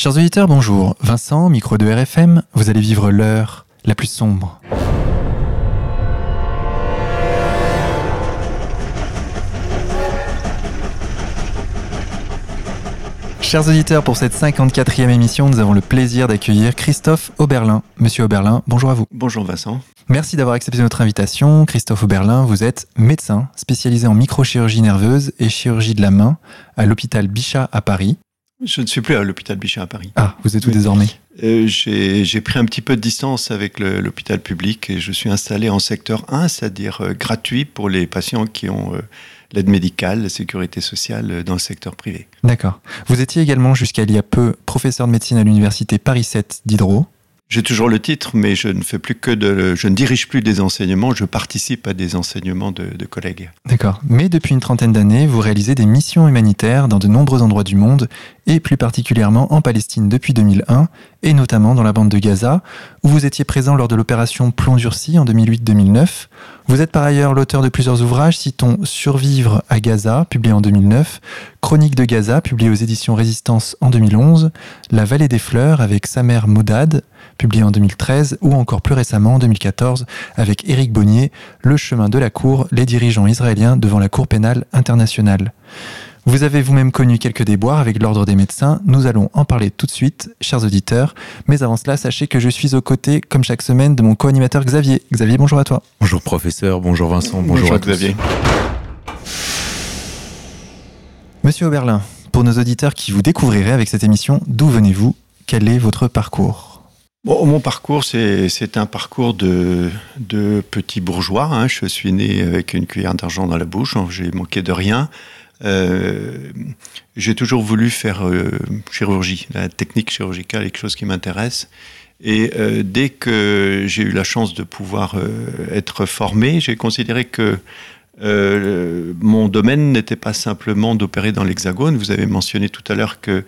Chers auditeurs, bonjour. Vincent, micro de RFM, vous allez vivre l'heure la plus sombre. Chers auditeurs, pour cette 54e émission, nous avons le plaisir d'accueillir Christophe Oberlin. Monsieur Oberlin, bonjour à vous. Bonjour Vincent. Merci d'avoir accepté notre invitation. Christophe Oberlin, vous êtes médecin spécialisé en microchirurgie nerveuse et chirurgie de la main à l'hôpital Bichat à Paris. Je ne suis plus à l'hôpital Bichat à Paris. Ah, vous êtes où désormais euh, J'ai pris un petit peu de distance avec l'hôpital public et je suis installé en secteur 1, c'est-à-dire euh, gratuit pour les patients qui ont euh, l'aide médicale, la sécurité sociale euh, dans le secteur privé. D'accord. Vous étiez également jusqu'à il y a peu professeur de médecine à l'université Paris 7 d'Hydro. J'ai toujours le titre, mais je ne fais plus que de, je ne dirige plus des enseignements, je participe à des enseignements de, collègues. D'accord. Mais depuis une trentaine d'années, vous réalisez des missions humanitaires dans de nombreux endroits du monde, et plus particulièrement en Palestine depuis 2001, et notamment dans la bande de Gaza, où vous étiez présent lors de l'opération Plomb durci en 2008-2009. Vous êtes par ailleurs l'auteur de plusieurs ouvrages, citons Survivre à Gaza, publié en 2009, Chronique de Gaza, publié aux éditions Résistance en 2011, La vallée des fleurs avec Samer Moudad, publié en 2013, ou encore plus récemment en 2014 avec Éric Bonnier, Le chemin de la cour, les dirigeants israéliens devant la Cour pénale internationale. Vous avez vous-même connu quelques déboires avec l'ordre des médecins. Nous allons en parler tout de suite, chers auditeurs. Mais avant cela, sachez que je suis aux côtés, comme chaque semaine, de mon co-animateur Xavier. Xavier, bonjour à toi. Bonjour professeur, bonjour Vincent, bonjour, à Xavier. Monsieur Oberlin, pour nos auditeurs qui vous découvriraient avec cette émission, d'où venez-vous? Quel est votre parcours? Mon parcours, c'est un parcours de, petit bourgeois. Hein. Je suis né avec une cuillère d'argent dans la bouche, j'ai manqué de rien. Euh, j'ai toujours voulu faire euh, chirurgie, la technique chirurgicale quelque chose qui m'intéresse. Et euh, dès que j'ai eu la chance de pouvoir être formé, j'ai considéré que mon domaine n'était pas simplement d'opérer dans l'Hexagone. Vous avez mentionné tout à l'heure que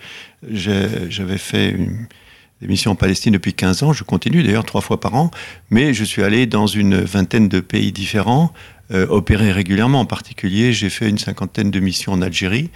j'avais fait une émission en Palestine depuis 15 ans. Je continue d'ailleurs trois fois par an, mais je suis allé dans une vingtaine de pays différents euh, opérer régulièrement. En particulier, j'ai fait une cinquantaine de missions en Algérie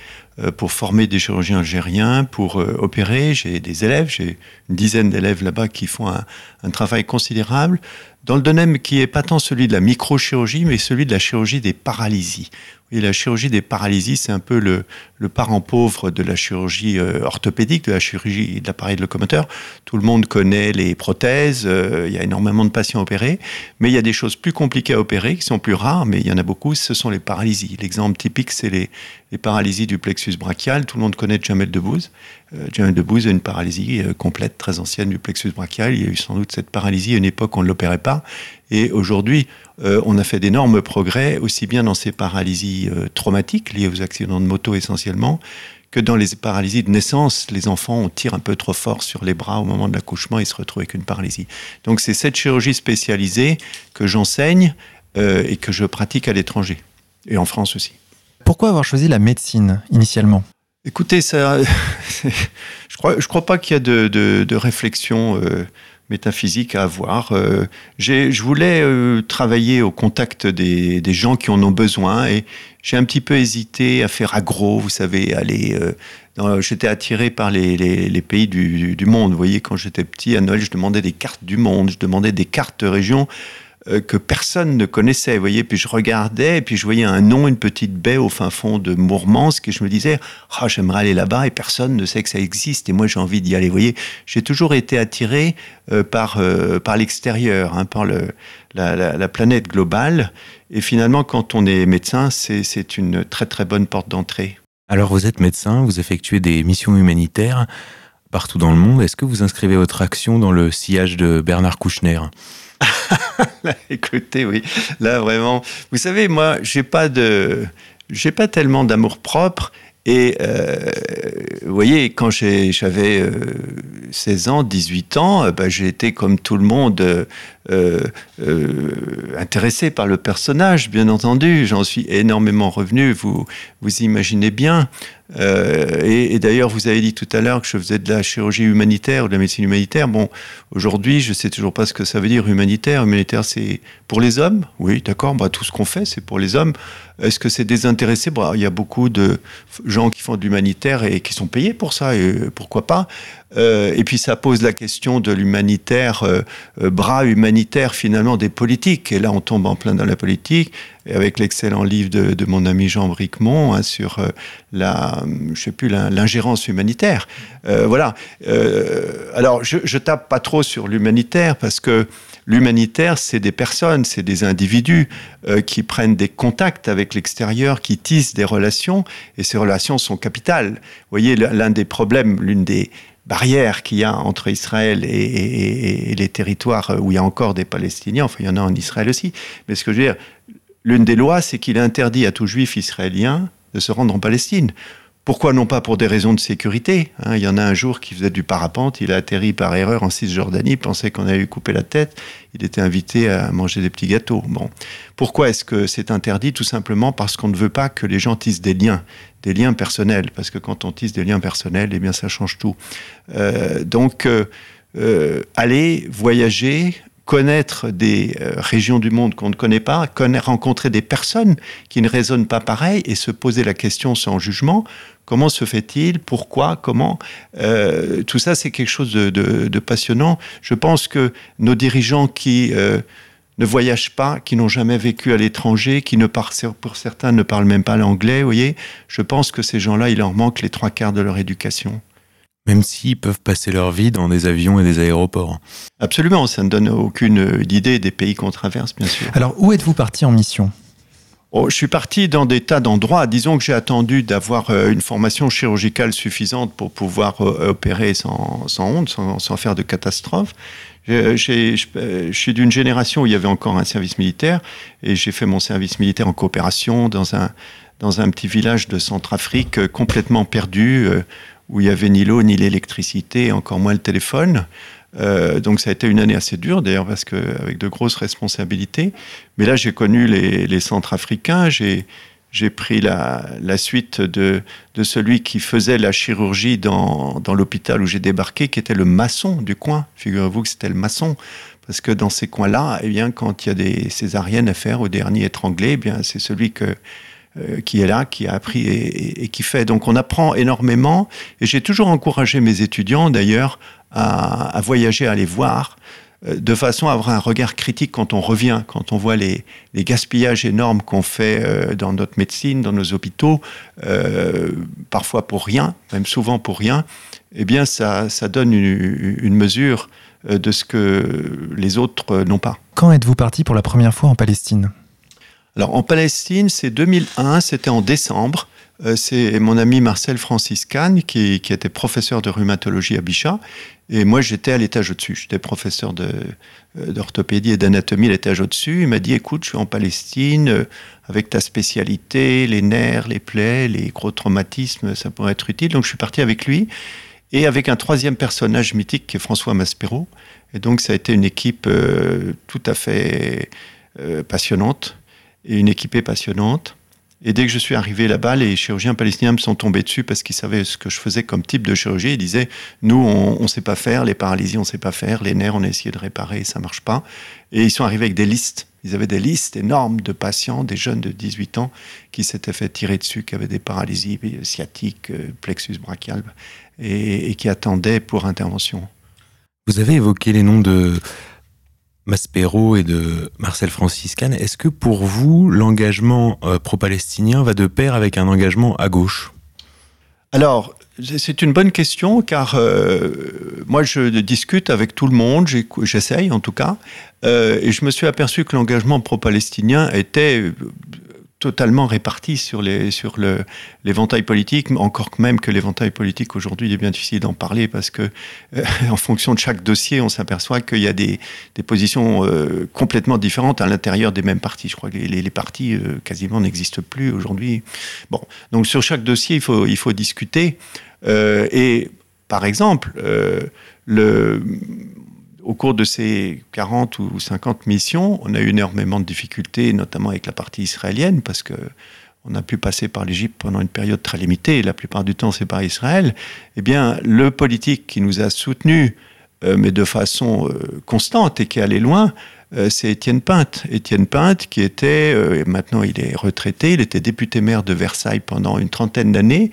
pour former des chirurgiens algériens, pour euh, opérer. J'ai des élèves, j'ai une dizaine d'élèves là-bas qui font un, travail considérable dans le domaine qui est pas tant celui de la microchirurgie, mais celui de la chirurgie des paralysies. Et la chirurgie des paralysies, c'est un peu le, le, parent pauvre de la chirurgie orthopédique, de la chirurgie de l'appareil de locomoteur. Tout le monde connaît les prothèses, il y a énormément de patients opérés, mais il y a des choses plus compliquées à opérer, qui sont plus rares, mais il y en a beaucoup, ce sont les paralysies. L'exemple typique, c'est les, paralysies du plexus brachial. Tout le monde connaît Jamel Debbouze. Euh, Jamel Debbouze a une paralysie euh, complète, très ancienne du plexus brachial. Il y a eu sans doute cette paralysie à une époque où on ne l'opérait pas. Et aujourd'hui, euh, on a fait d'énormes progrès, aussi bien dans ces paralysies traumatiques liées aux accidents de moto essentiellement, que dans les paralysies de naissance, les enfants, on tire un peu trop fort sur les bras au moment de l'accouchement et se retrouvent avec une paralysie. Donc c'est cette chirurgie spécialisée que j'enseigne euh, et que je pratique à l'étranger, et en France aussi. Pourquoi avoir choisi la médecine initialement? Écoutez, ça, je crois, je crois pas qu'il y a de, de, réflexion euh, métaphysique à avoir. Euh, je voulais travailler au contact des, des, gens qui en ont besoin et j'ai un petit peu hésité à faire agro, vous savez, aller. J'étais attiré par les, les, pays du, du, monde. Vous voyez, quand j'étais petit, à Noël, je demandais des cartes du monde, je demandais des cartes de région. Euh, que personne ne connaissait. Vous voyez, puis je regardais, puis je voyais un nom, une petite baie au fin fond de Mourmansk, et je me disais, ah, j'aimerais aller là-bas, et personne ne sait que ça existe, et moi j'ai envie d'y aller. Vous voyez, j'ai toujours été attiré euh, par, euh, par l'extérieur, hein, par la, la, planète globale, et finalement, quand on est médecin, c'est une très très bonne porte d'entrée. Alors vous êtes médecin, vous effectuez des missions humanitaires partout dans le monde. Est-ce que vous inscrivez votre action dans le sillage de Bernard Kouchner? écoutez, oui, là vraiment, vous savez, moi, j'ai pas de, j'ai pas tellement d'amour propre. Et euh, vous voyez, quand j'avais 16 euh, ans, 18 ans, bah, j'ai été comme tout le monde euh, intéressé par le personnage, bien entendu. J'en suis énormément revenu, vous, vous imaginez bien. Euh, et, d'ailleurs, vous avez dit tout à l'heure que je faisais de la chirurgie humanitaire ou de la médecine humanitaire. Bon, aujourd'hui, je sais toujours pas ce que ça veut dire humanitaire. Humanitaire, c'est pour les hommes? Oui, d'accord. Bah, tout ce qu'on fait, c'est pour les hommes. Est-ce que c'est désintéressé? Bah, Il y a beaucoup de gens qui font de l'humanitaire et qui sont payés pour ça. Et pourquoi pas? Euh, et puis ça pose la question de l'humanitaire, euh, bras humanitaire finalement des politiques. Et là, on tombe en plein dans la politique avec l'excellent livre de, mon ami Jean Bricmont hein, sur euh, l'ingérence humanitaire. Euh, voilà. Euh, alors, je, je tape pas trop sur l'humanitaire parce que l'humanitaire, c'est des personnes, c'est des individus qui prennent des contacts avec l'extérieur, qui tissent des relations, et ces relations sont capitales. Vous voyez, l'un des problèmes, l'une des barrières qu'il y a entre Israël et, les territoires où il y a encore des Palestiniens, enfin il y en a en Israël aussi, mais ce que je veux dire, L'une des lois, c'est qu'il interdit à tout juif israélien de se rendre en Palestine. Pourquoi non pas pour des raisons de sécurité hein? Il y en a un jour qui faisait du parapente, il a atterri par erreur en Cisjordanie, pensait qu'on allait lui couper la tête, il était invité à manger des petits gâteaux. Bon, pourquoi est-ce que c'est interdit? Tout simplement parce qu'on ne veut pas que les gens tissent des liens, des liens personnels, parce que quand on tisse des liens personnels, eh bien ça change tout. Euh, donc, euh, euh, aller voyager, connaître des régions du monde qu'on ne connaît pas, rencontrer des personnes qui ne raisonnent pas pareil et se poser la question sans jugement. Comment se fait-il Pourquoi Comment Tout ça, c'est quelque chose de, passionnant. Je pense que nos dirigeants qui ne voyagent pas, qui n'ont jamais vécu à l'étranger, qui ne pour certains ne parlent même pas l'anglais, vous voyez, je pense que ces gens-là, il leur manque les trois quarts de leur éducation même s'ils peuvent passer leur vie dans des avions et des aéroports. Absolument, ça ne donne aucune idée des pays qu'on traverse, bien sûr. Alors, où êtes-vous parti en mission? Oh, je suis parti dans des tas d'endroits. Disons que j'ai attendu d'avoir euh, une formation chirurgicale suffisante pour pouvoir euh, opérer sans, honte, sans, faire de catastrophe. Je, je suis d'une génération où il y avait encore un service militaire et j'ai fait mon service militaire en coopération dans un, dans un petit village de Centrafrique euh, complètement perdu où il y avait ni l'eau, ni l'électricité, encore moins le téléphone. Euh, donc ça a été une année assez dure d'ailleurs parce que avec de grosses responsabilités. Mais là j'ai connu les, les Centrafricains, j'ai j'ai pris la, suite de, celui qui faisait la chirurgie dans, l'hôpital où j'ai débarqué, qui était le maçon du coin. Figurez-vous que c'était le maçon. Parce que dans ces coins-là, eh bien, quand il y a des césariennes à faire au dernier étranglé, eh bien, c'est celui euh, qui est là, qui a appris et, qui fait. Donc on apprend énormément. Et j'ai toujours encouragé mes étudiants, d'ailleurs, à, voyager, à aller voir, de façon à avoir un regard critique quand on revient, quand on voit les, gaspillages énormes qu'on fait euh, dans notre médecine, dans nos hôpitaux, parfois pour rien, même souvent pour rien. Eh bien, ça, ça donne une, une mesure de ce que les autres n'ont pas. Quand êtes-vous parti pour la première fois en Palestine? Alors en Palestine, c'est 2001, c'était en décembre. Euh, c'est mon ami Marcel Francis Kahn qui, était professeur de rhumatologie à Bichat. Et moi, j'étais à l'étage au-dessus. J'étais professeur euh, d'orthopédie et d'anatomie à l'étage au-dessus. Il m'a dit, écoute, je suis en Palestine, euh, avec ta spécialité, les nerfs, les plaies, les gros traumatismes, ça pourrait être utile. Donc je suis parti avec lui et avec un troisième personnage mythique qui est François Maspero. Et donc ça a été une équipe tout à fait passionnante et une équipée passionnante. Et dès que je suis arrivé là-bas, les chirurgiens palestiniens me sont tombés dessus parce qu'ils savaient ce que je faisais comme type de chirurgie. Ils disaient, nous, on ne sait pas faire, les paralysies, on ne sait pas faire, les nerfs, on a essayé de réparer, ça marche pas. Et ils sont arrivés avec des listes. Ils avaient des listes énormes de patients, des jeunes de 18 ans qui s'étaient fait tirer dessus, qui avaient des paralysies sciatiques, euh, plexus brachial, et qui attendaient pour intervention. Vous avez évoqué les noms de Maspero et de Marcel Franciscan, est-ce que pour vous, l'engagement euh, pro-palestinien va de pair avec un engagement à gauche? Alors, c'est une bonne question car euh, moi je discute avec tout le monde, j'essaye en tout cas, euh, et je me suis aperçu que l'engagement pro-palestinien était totalement répartis sur les sur le l'éventail politique, encore même que l'éventail politique aujourd'hui, il est bien difficile d'en parler parce que euh, en fonction de chaque dossier, on s'aperçoit qu'il y a des, des positions euh, complètement différentes à l'intérieur des mêmes partis. Je crois que les, les, partis euh, quasiment n'existent plus aujourd'hui. Bon, donc sur chaque dossier, il faut il faut discuter et par exemple le au cours de ces 40 ou 50 missions, on a eu énormément de difficultés, notamment avec la partie israélienne, parce que on a pu passer par l'Égypte pendant une période très limitée, la plupart du temps c'est par Israël, eh bien le politique qui nous a soutenus, mais de façon constante et qui allait loin, c'est Étienne Pinte. Étienne Pinte, qui était, maintenant il est retraité, il était député maire de Versailles pendant une trentaine d'années,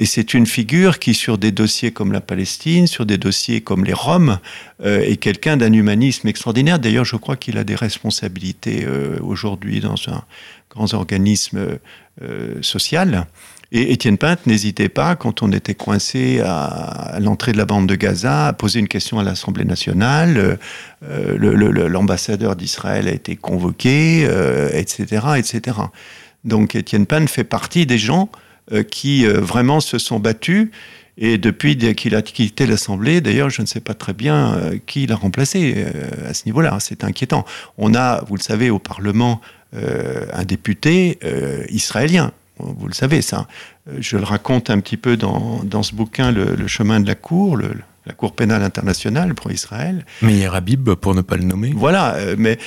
et c'est une figure qui, sur des dossiers comme la Palestine, sur des dossiers comme les Roms, euh, est quelqu'un d'un humanisme extraordinaire. D'ailleurs, je crois qu'il a des responsabilités euh, aujourd'hui dans un grand organisme euh, social. Et Étienne Pinte n'hésitait pas, quand on était coincé à, l'entrée de la bande de Gaza, à poser une question à l'Assemblée nationale. L'ambassadeur d'Israël a été convoqué, etc., etc. Donc Étienne Pinte fait partie des gens qui euh, vraiment se sont battus. Et depuis qu'il a quitté l'Assemblée, d'ailleurs, je ne sais pas très bien euh, qui l'a remplacé à ce niveau-là. C'est inquiétant. On a, vous le savez, au Parlement, un député israélien. Vous le savez, ça. Je le raconte un petit peu dans, dans ce bouquin, le, chemin de la Cour, la Cour pénale internationale pour Israël. Meyer Habib, pour ne pas le nommer. Voilà, euh, mais,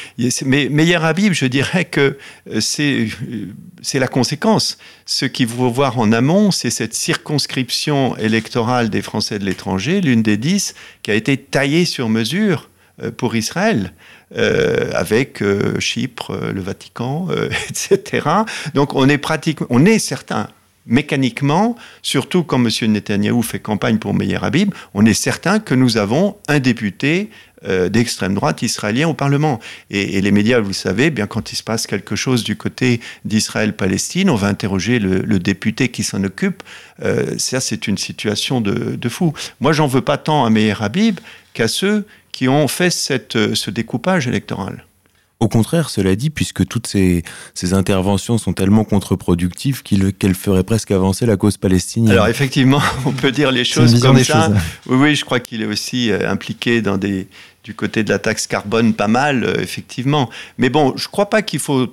mais Meyer Habib, je dirais que euh, c'est, euh, c'est la conséquence. Ce qu'il faut voir en amont, c'est cette circonscription électorale des Français de l'étranger, l'une des dix, qui a été taillée sur mesure pour Israël. avec Chypre, le Vatican, etc. Donc on est pratiquement, on est certain, mécaniquement, surtout quand M. Netanyahou fait campagne pour Meir Habib, on est certain que nous avons un député euh, d'extrême droite israélien au Parlement. Et, les médias, vous le savez, bien quand il se passe quelque chose du côté d'Israël-Palestine, on va interroger le, député qui s'en occupe. Euh, ça, c'est une situation de, fou. Moi, j'en veux pas tant à Meir Habib qu'à ceux qui ont fait ce découpage électoral. Au contraire, cela dit, puisque toutes ces, interventions sont tellement contre-productives qu'elles feraient presque avancer la cause palestinienne. Alors effectivement, on peut dire les choses comme ça. Oui, oui, je crois qu'il est aussi euh, impliqué dans des, du côté de la taxe carbone pas mal, euh, effectivement. Mais bon, je ne crois pas qu'il faut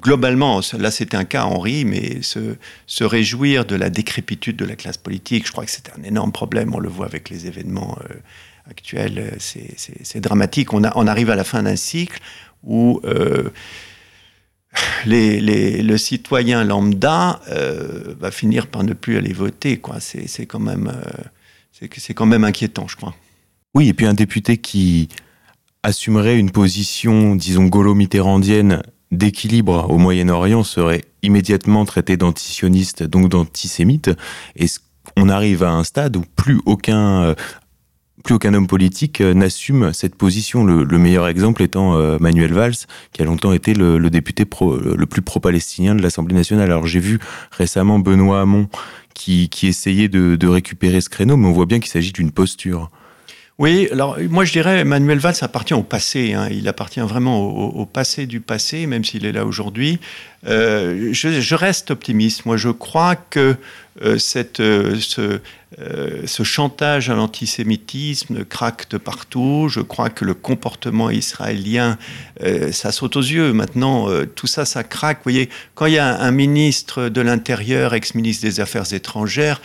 globalement, là c'était un cas Henri, mais se, se, réjouir de la décrépitude de la classe politique, je crois que c'est un énorme problème, on le voit avec les événements euh, actuels, c'est dramatique. On, a, on arrive à la fin d'un cycle, où euh, le citoyen lambda euh, va finir par ne plus aller voter. C'est quand, même, euh, quand même inquiétant, je crois. Oui, et puis un député qui assumerait une position, disons, gaulo-mitterrandienne d'équilibre au Moyen-Orient serait immédiatement traité d'antisioniste, donc d'antisémite. Et on arrive à un stade où plus aucun plus aucun homme politique euh, n'assume cette position. Le, meilleur exemple étant euh, Manuel Valls, qui a longtemps été le, député le plus pro-palestinien de l'Assemblée nationale. Alors j'ai vu récemment Benoît Hamon qui, essayait de, récupérer ce créneau, mais on voit bien qu'il s'agit d'une posture. Oui, alors moi je dirais Manuel Valls appartient au passé, hein. il appartient vraiment au, passé du passé, même s'il est là aujourd'hui. Euh, je, reste optimiste, moi je crois que cette, ce, euh, ce chantage à l'antisémitisme craque de partout. Je crois que le comportement israélien, euh, ça saute aux yeux. Maintenant, euh, tout ça, ça craque. Vous voyez, quand il y a un ministre de l'Intérieur, ex-ministre des Affaires étrangères,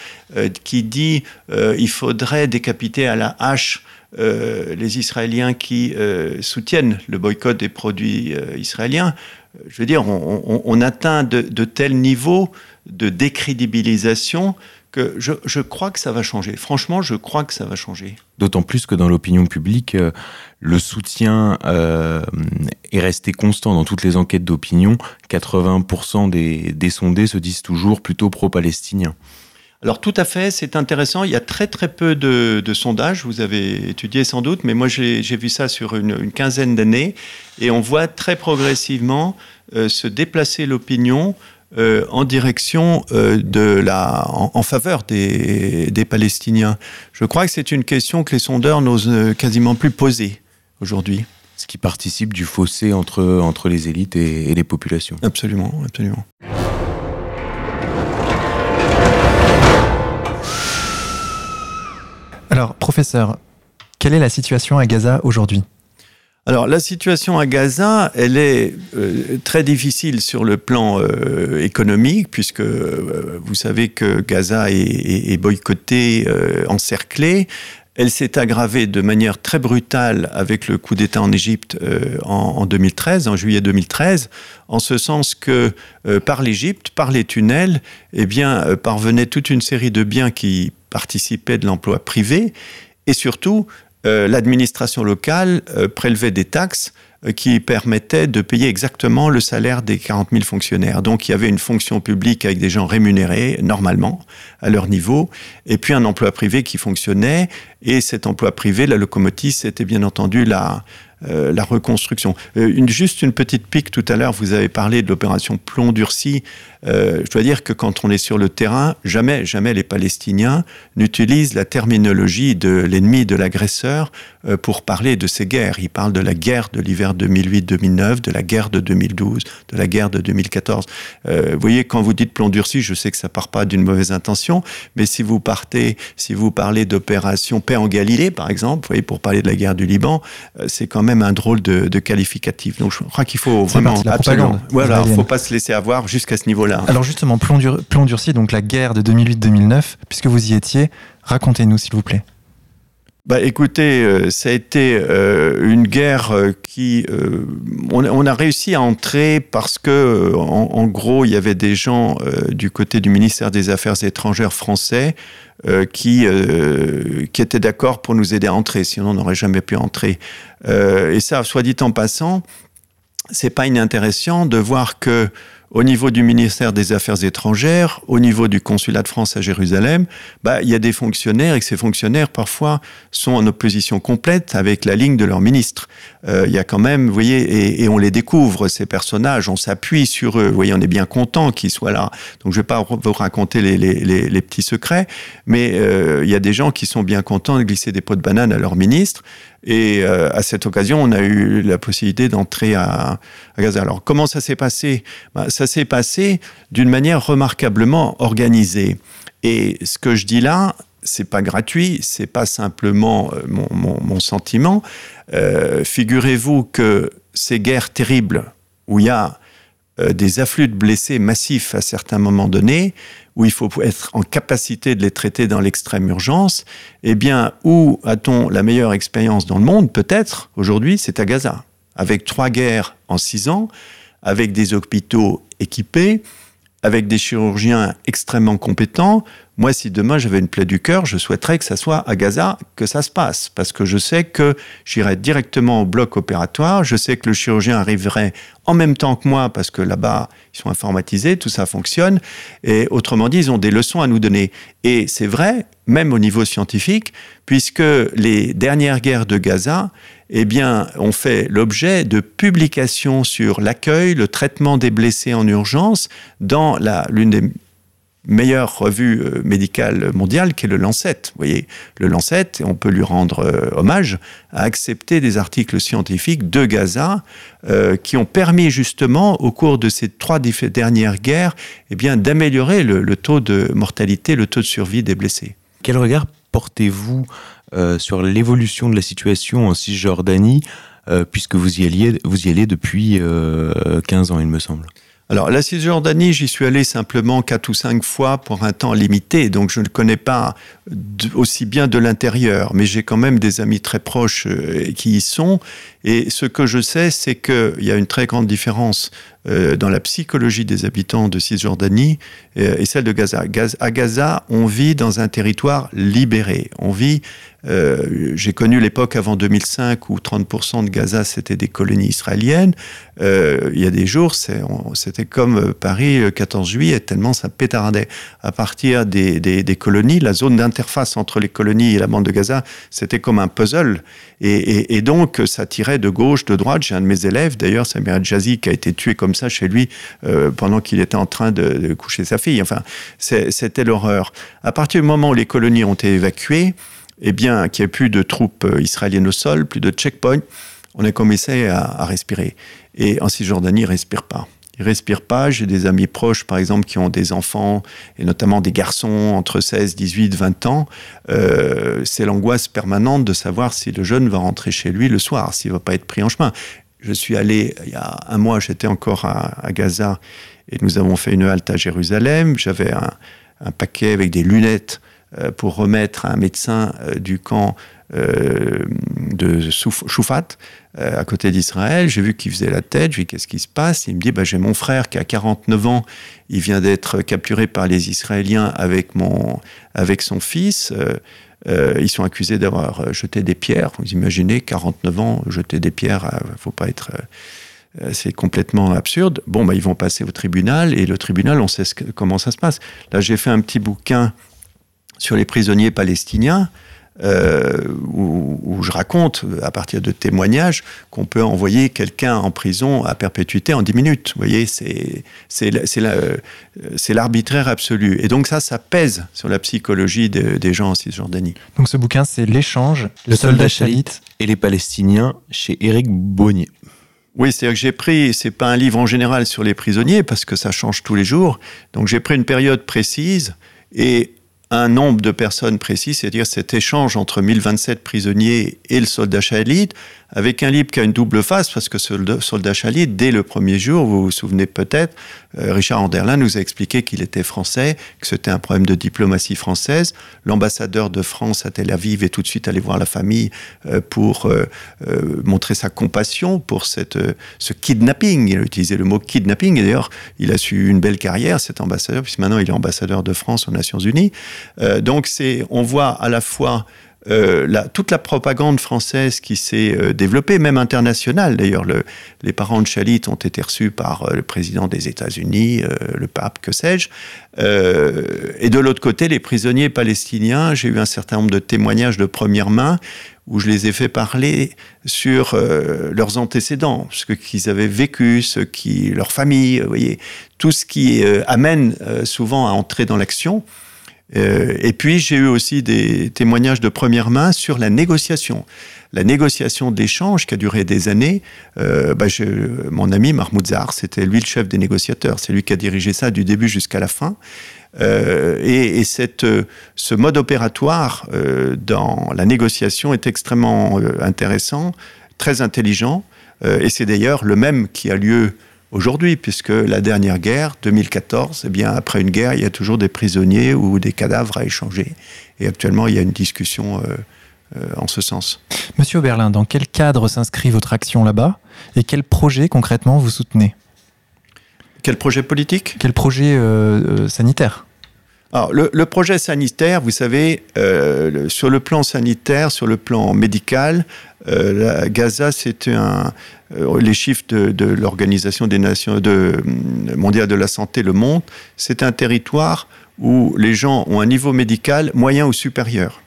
qui dit il faudrait décapiter à la hache les Israéliens qui soutiennent le boycott des produits israéliens, je veux dire, on, atteint de tels niveaux de décrédibilisation que je, crois que ça va changer. Franchement, je crois que ça va changer. D'autant plus que dans l'opinion publique, euh, le soutien euh, est resté constant dans toutes les enquêtes d'opinion. 80% des, sondés se disent toujours plutôt pro-palestiniens. Alors tout à fait, c'est intéressant. Il y a très très peu de, sondages, vous avez étudié sans doute, mais moi j'ai vu ça sur une, quinzaine d'années, et on voit très progressivement euh, se déplacer l'opinion euh, en direction euh, de la, en, faveur des, des, Palestiniens. Je crois que c'est une question que les sondeurs n'osent euh, quasiment plus poser aujourd'hui. Ce qui participe du fossé entre, entre les élites et, les populations. Absolument, absolument. Alors, professeur, quelle est la situation à Gaza aujourd'hui? Alors la situation à Gaza, elle est euh, très difficile sur le plan euh, économique, puisque euh, vous savez que Gaza est, est boycotté, encerclé. Elle s'est aggravée de manière très brutale avec le coup d'État en Égypte euh, en, 2013, en juillet 2013, en ce sens que euh, par l'Égypte, par les tunnels, eh bien, euh, parvenait toute une série de biens qui participaient de l'emploi privé, et surtout, l'administration locale prélevait des taxes euh, qui permettait de payer exactement le salaire des 40 000 fonctionnaires. Donc il y avait une fonction publique avec des gens rémunérés normalement à leur niveau, et puis un emploi privé qui fonctionnait. Et cet emploi privé, la locomotive, c'était bien entendu la, euh, reconstruction. Euh, juste une petite pique tout à l'heure, vous avez parlé de l'opération plomb durci. Euh, je dois dire que quand on est sur le terrain, jamais, jamais les Palestiniens n'utilisent la terminologie de l'ennemi, de l'agresseur, pour parler de ces guerres. Ils parlent de la guerre de l'hiver 2008-2009, de la guerre de 2012, de la guerre de 2014. vous voyez, quand vous dites plomb durci, je sais que ça part pas d'une mauvaise intention, mais si vous partez, si vous parlez d'opération paix en Galilée, par exemple, vous voyez, pour parler de la guerre du Liban, c'est quand même un drôle de, qualificatif. Donc je crois qu'il faut vraiment voilà, faut pas se laisser avoir jusqu'à ce niveau-là. Alors justement, plomb, plomb durci, donc la guerre de 2008-2009, puisque vous y étiez, racontez-nous s'il vous plaît. Bah, écoutez, euh, ça a été euh, une guerre euh, qui, on, a réussi à entrer parce que, en, gros, il y avait des gens du côté du ministère des Affaires étrangères français qui, qui étaient d'accord pour nous aider à entrer, sinon on n'aurait jamais pu entrer. et ça, soit dit en passant, c'est pas inintéressant de voir que au niveau du ministère des Affaires étrangères, au niveau du consulat de France à Jérusalem, bah, il y a des fonctionnaires et ces fonctionnaires parfois sont en opposition complète avec la ligne de leur ministre. Euh, il y a quand même, vous voyez, et, on les découvre, ces personnages, on s'appuie sur eux. Vous voyez, on est bien content qu'ils soient là. Donc je vais pas vous raconter les, petits secrets, mais euh, il y a des gens qui sont bien contents de glisser des pots de banane à leur ministre. Et euh, à cette occasion, on a eu la possibilité d'entrer à, Gaza. Alors, comment ça s'est passé? Bah, Ça s'est passé d'une manière remarquablement organisée. Et ce que je dis là, c'est pas gratuit, c'est pas simplement euh, mon, sentiment. Euh, Figurez-vous que ces guerres terribles où il y a euh, des afflux de blessés massifs à certains moments donnés, où il faut être en capacité de les traiter dans l'extrême urgence, eh bien, où a-t-on la meilleure expérience dans le monde Peut-être, aujourd'hui, c'est à Gaza. Avec trois guerres en six ans, avec des hôpitaux équipés, avec des chirurgiens extrêmement compétents. Moi, si demain j'avais une plaie du cœur, je souhaiterais que ça soit à Gaza que ça se passe, parce que je sais que j'irai directement au bloc opératoire, je sais que le chirurgien arriverait en même temps que moi, parce que là-bas, ils sont informatisés, tout ça fonctionne, et autrement dit, ils ont des leçons à nous donner. Et c'est vrai, même au niveau scientifique, puisque les dernières guerres de Gaza, eh bien, ont fait l'objet de publications sur l'accueil, le traitement des blessés en urgence dans l'une des meilleures revues euh, médicales mondiales, qui est le Lancet. Vous voyez, le Lancet, on peut lui rendre euh, hommage, a accepté des articles scientifiques de Gaza euh, qui ont permis justement, au cours de ces trois dernières guerres, eh bien, d'améliorer le taux de mortalité, le taux de survie des blessés. Quel regard portez-vous sur l'évolution de la situation en Cisjordanie, puisque vous y, alliez, vous y allez depuis 15 euh, ans, il me semble? Alors, la Cisjordanie, j'y suis allé simplement quatre ou cinq fois pour un temps limité, donc je ne connais pas aussi bien de l'intérieur, mais j'ai quand même des amis très proches qui y sont. Et ce que je sais, c'est qu'il y a une très grande différence dans la psychologie des habitants de Cisjordanie et celle de Gaza. À Gaza, on vit dans un territoire libéré. On vit euh, j'ai connu l'époque avant 2005 où 30% de Gaza c'était des colonies israéliennes. Euh, il y a des jours, c'était comme euh, Paris le 14 juillet, tellement ça pétardait. À partir des, des, des colonies, la zone d'interface entre les colonies et la bande de Gaza, c'était comme un puzzle. Et, et, et, donc, ça tirait de gauche, de droite. J'ai un de mes élèves, d'ailleurs, Samir Jazi, qui a été tué comme ça chez lui euh, pendant qu'il était en train de, de coucher sa fille. Enfin, c'était l'horreur. À partir du moment où les colonies ont été évacuées, eh bien, qu'il n'y ait plus de troupes euh, israéliennes au sol, plus de checkpoints, on a commencé à, respirer. Et en Cisjordanie, ils ne respirent pas. Ils ne respirent pas. J'ai des amis proches, par exemple, qui ont des enfants, et notamment des garçons entre 16, 18, 20 ans. Euh, c'est l'angoisse permanente de savoir si le jeune va rentrer chez lui le soir, s'il ne va pas être pris en chemin. Je suis allé, il y a un mois, j'étais encore à, Gaza, et nous avons fait une halte à Jérusalem. J'avais un, un paquet avec des lunettes pour remettre un médecin du camp de Choufat, à côté d'Israël. J'ai vu qu'il faisait la tête, j'ai dit qu'est-ce qui se passe? Il me dit bah, j'ai mon frère qui a 49 ans, il vient d'être capturé par les Israéliens avec, mon, avec son fils. Euh, ils sont accusés d'avoir euh, jeté des pierres. Vous imaginez, 49 ans, jeter des pierres, euh, faut pas être. c'est complètement absurde. Bon, bah, ils vont passer au tribunal et le tribunal, on sait comment ça se passe. Là, j'ai fait un petit bouquin sur les prisonniers palestiniens. Euh, où, je raconte, à partir de témoignages, qu'on peut envoyer quelqu'un en prison à perpétuité en 10 minutes. Vous voyez, c'est l'arbitraire absolu. Et donc ça, ça pèse sur la psychologie des gens en Cisjordanie. Donc ce bouquin, c'est L'échange, le, soldat Chalit et les Palestiniens chez Éric Bonnier. Oui, c'est-à-dire que j'ai pris, c'est pas un livre en général sur les prisonniers, parce que ça change tous les jours. Donc j'ai pris une période précise et un nombre de personnes précis, c'est-à-dire cet échange entre 1027 prisonniers et le soldat Shalit, avec un livre qui a une double face, parce que ce soldat Shalit, dès le premier jour, vous vous souvenez peut-être, euh, Richard Anderlin nous a expliqué qu'il était français, que c'était un problème de diplomatie française. L'ambassadeur de France à Tel Aviv est tout de suite allé voir la famille euh, pour euh, montrer sa compassion pour cette, ce kidnapping. Il a utilisé le mot kidnapping, et d'ailleurs, il a su une belle carrière, cet ambassadeur, puisque maintenant il est ambassadeur de France aux Nations Unies. donc, on voit à la fois euh, toute la propagande française qui s'est euh, développée, même internationale d'ailleurs. les parents de Chalit ont été reçus par euh, le président des États-Unis, le pape, que sais-je. et de l'autre côté, les prisonniers palestiniens, j'ai eu un certain nombre de témoignages de première main où je les ai fait parler sur leurs antécédents, ce qu'ils avaient vécu, ce qui, leur famille, vous voyez, tout ce qui amène souvent à entrer dans l'action. Euh, et puis j'ai eu aussi des témoignages de première main sur la négociation. La négociation d'échange qui a duré des années, euh, bah mon ami Mahmoud Zahar, c'était lui le chef des négociateurs, c'est lui qui a dirigé ça du début jusqu'à la fin. Euh, et, et cette, ce mode opératoire dans la négociation est extrêmement intéressant, très intelligent, et c'est d'ailleurs le même qui a lieu aujourd'hui, puisque la dernière guerre, 2014, eh bien, après une guerre, il y a toujours des prisonniers ou des cadavres à échanger. Et actuellement, il y a une discussion euh, euh, en ce sens. Monsieur Oberlin, dans quel cadre s'inscrit votre action là-bas et quel projet concrètement vous soutenez? Quel projet politique? Quel projet euh, sanitaire? Alors, le, projet sanitaire, vous savez, sur le plan sanitaire, sur le plan médical, la Gaza, c'était un, euh, les chiffres de, l'Organisation des Nations de, euh, mondiale de la santé le montrent, c'est un territoire où les gens ont un niveau médical moyen ou supérieur.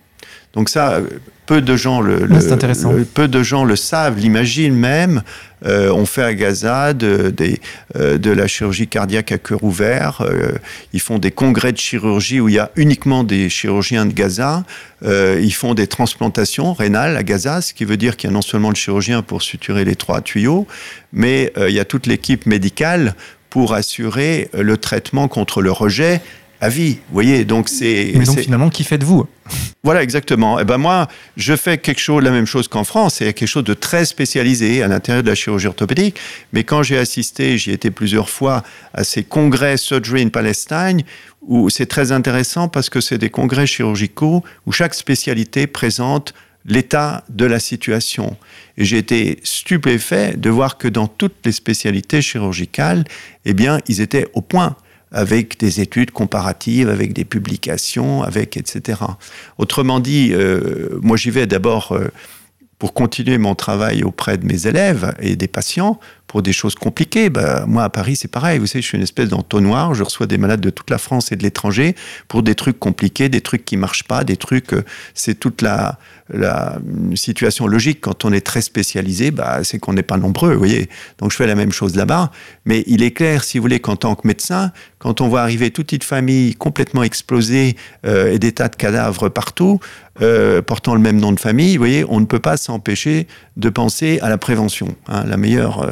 Donc ça, euh, peu de gens le, peu de gens le savent, l'imaginent même. Euh, on fait à Gaza de, euh, de, la chirurgie cardiaque à cœur ouvert. ils font des congrès de chirurgie où il y a uniquement des chirurgiens de Gaza. ils font des transplantations rénales à Gaza, ce qui veut dire qu'il y a non seulement le chirurgien pour suturer les trois tuyaux, mais il y a toute l'équipe médicale pour assurer le traitement contre le rejet à vie. Vous voyez, donc c'est. Mais donc finalement, qui faites-vous? Voilà, exactement. Et eh ben moi, je fais quelque chose, la même chose qu'en France, c'est quelque chose de très spécialisé à l'intérieur de la chirurgie orthopédique. Mais quand j'ai assisté, j'y étais plusieurs fois à ces congrès Surgery in Palestine, où c'est très intéressant parce que c'est des congrès chirurgicaux où chaque spécialité présente l'état de la situation. Et j'ai été stupéfait de voir que dans toutes les spécialités chirurgicales, eh bien, ils étaient au point avec des études comparatives, avec des publications, avec etc. Autrement dit, euh, moi j'y vais d'abord euh, pour continuer mon travail auprès de mes élèves et des patients pour des choses compliquées. Bah, moi, à Paris, c'est pareil. Vous savez, je suis une espèce d'entonnoir. Je reçois des malades de toute la France et de l'étranger pour des trucs compliqués, des trucs qui marchent pas, des trucs. Euh, c'est toute la, situation logique. Quand on est très spécialisé, bah, c'est qu'on n'est pas nombreux, vous voyez. Donc, je fais la même chose là-bas. Mais il est clair, si vous voulez, qu'en tant que médecin, quand on voit arriver toute petite famille complètement explosée euh, et des tas de cadavres partout, euh, portant le même nom de famille, vous voyez, on ne peut pas s'empêcher de penser à la prévention. Hein. La meilleure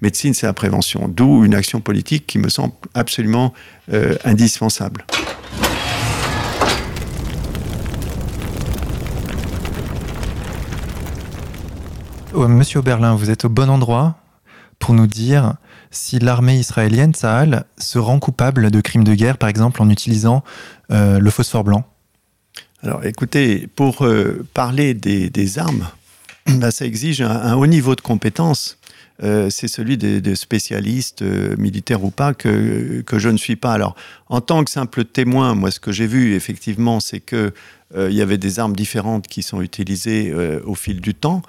médecine, c'est la prévention. D'où une action politique qui me semble absolument euh, indispensable. Oh, Monsieur Oberlin, vous êtes au bon endroit pour nous dire si l'armée israélienne, Sahel, se rend coupable de crimes de guerre, par exemple en utilisant le phosphore blanc Alors écoutez, pour euh, parler des, armes, bah, ça exige un, haut niveau de compétence. Euh, c'est celui des, spécialistes, euh, militaires ou pas, que, que, je ne suis pas. Alors, en tant que simple témoin, moi, ce que j'ai vu, effectivement, c'est qu'il il y avait des armes différentes qui sont utilisées au fil du temps.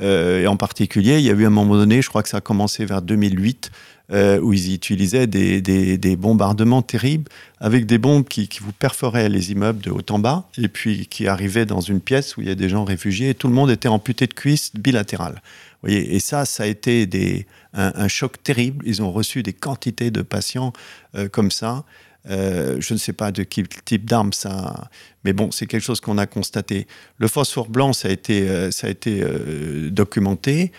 et en particulier, il y a eu un moment donné, je crois que ça a commencé vers 2008, euh, où ils utilisaient des, des, bombardements terribles avec des bombes qui, qui, vous perforaient les immeubles de haut en bas et puis qui arrivaient dans une pièce où il y a des gens réfugiés et tout le monde était amputé de cuisses bilatérales. Et ça, ça a été un, choc terrible. Ils ont reçu des quantités de patients euh, comme ça. Euh, je ne sais pas de quel type d'arme ça, mais bon, c'est quelque chose qu'on a constaté. Le phosphore blanc, ça a été, ça a été documenté,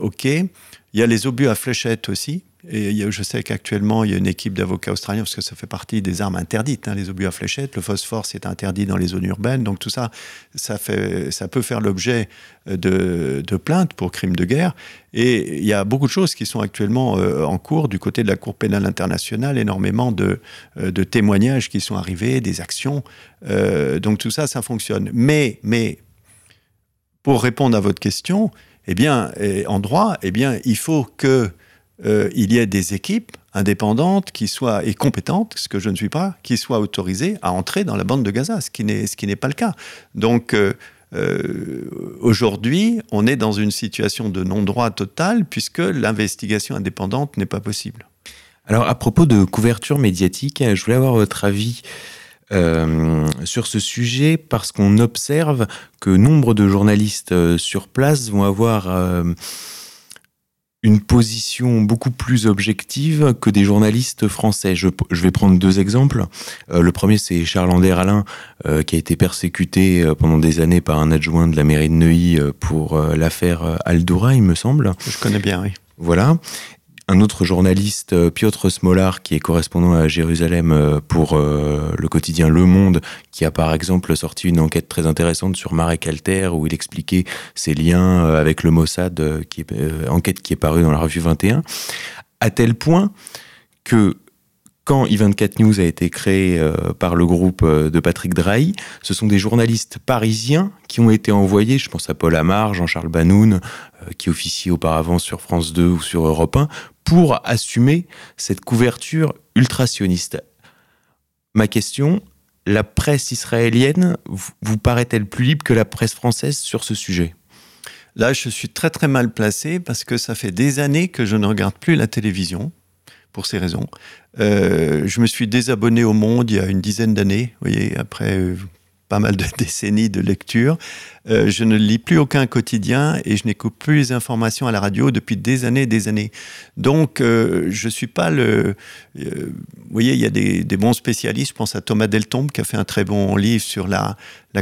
ok. Il y a les obus à fléchettes aussi, et je sais qu'actuellement, il y a une équipe d'avocats australiens, parce que ça fait partie des armes interdites, hein, les obus à fléchettes. Le phosphore, c'est interdit dans les zones urbaines. Donc tout ça, ça, fait, ça peut faire l'objet de, de, plaintes pour crimes de guerre. Et il y a beaucoup de choses qui sont actuellement euh, en cours du côté de la Cour pénale internationale, énormément de, euh, de témoignages qui sont arrivés, des actions. Euh, donc tout ça, ça fonctionne. Mais, mais pour répondre à votre question, eh bien, en droit, eh bien, il faut que euh, il y a des équipes indépendantes qui soient et compétentes, ce que je ne suis pas, qui soient autorisées à entrer dans la bande de Gaza, ce qui n'est ce qui n'est pas le cas. Donc euh, euh, aujourd'hui, on est dans une situation de non-droit total puisque l'investigation indépendante n'est pas possible. Alors à propos de couverture médiatique, je voulais avoir votre avis. sur ce sujet parce qu'on observe que nombre de journalistes sur place vont avoir une position beaucoup plus objective que des journalistes français. Je, vais prendre deux exemples. Euh, le premier, c'est Charles-André Alain, euh, qui a été persécuté euh, pendant des années par un adjoint de la mairie de Neuilly pour l'affaire Aldoura, il me semble. Je connais bien, oui. Voilà un autre journaliste, euh, Piotr Smolar, qui est correspondant à Jérusalem euh, pour euh, le quotidien Le Monde, qui a par exemple sorti une enquête très intéressante sur Marek Alter, où il expliquait ses liens avec le Mossad, enquête qui est parue dans la revue 21, à tel point que quand I24 News a été créé par le groupe de Patrick Drahi, ce sont des journalistes parisiens qui ont été envoyés, je pense à Paul Amar, Jean-Charles Banoun, qui officiait auparavant sur France 2 ou sur Europe 1, pour assumer cette couverture ultra-sioniste. Ma question, la presse israélienne vous paraît-elle plus libre que la presse française sur ce sujet? Là, je suis très très mal placé parce que ça fait des années que je ne regarde plus la télévision pour ces raisons. Euh, je me suis désabonné au Monde il y a une dizaine d'années, voyez, après euh, pas mal de décennies de lecture. Euh, je ne lis plus aucun quotidien et je n'écoute plus les informations à la radio depuis des années et des années. Donc, je suis pas le. Vous voyez, il y a des, bons spécialistes. Je pense à Thomas Deltombe qui a fait un très bon livre sur la,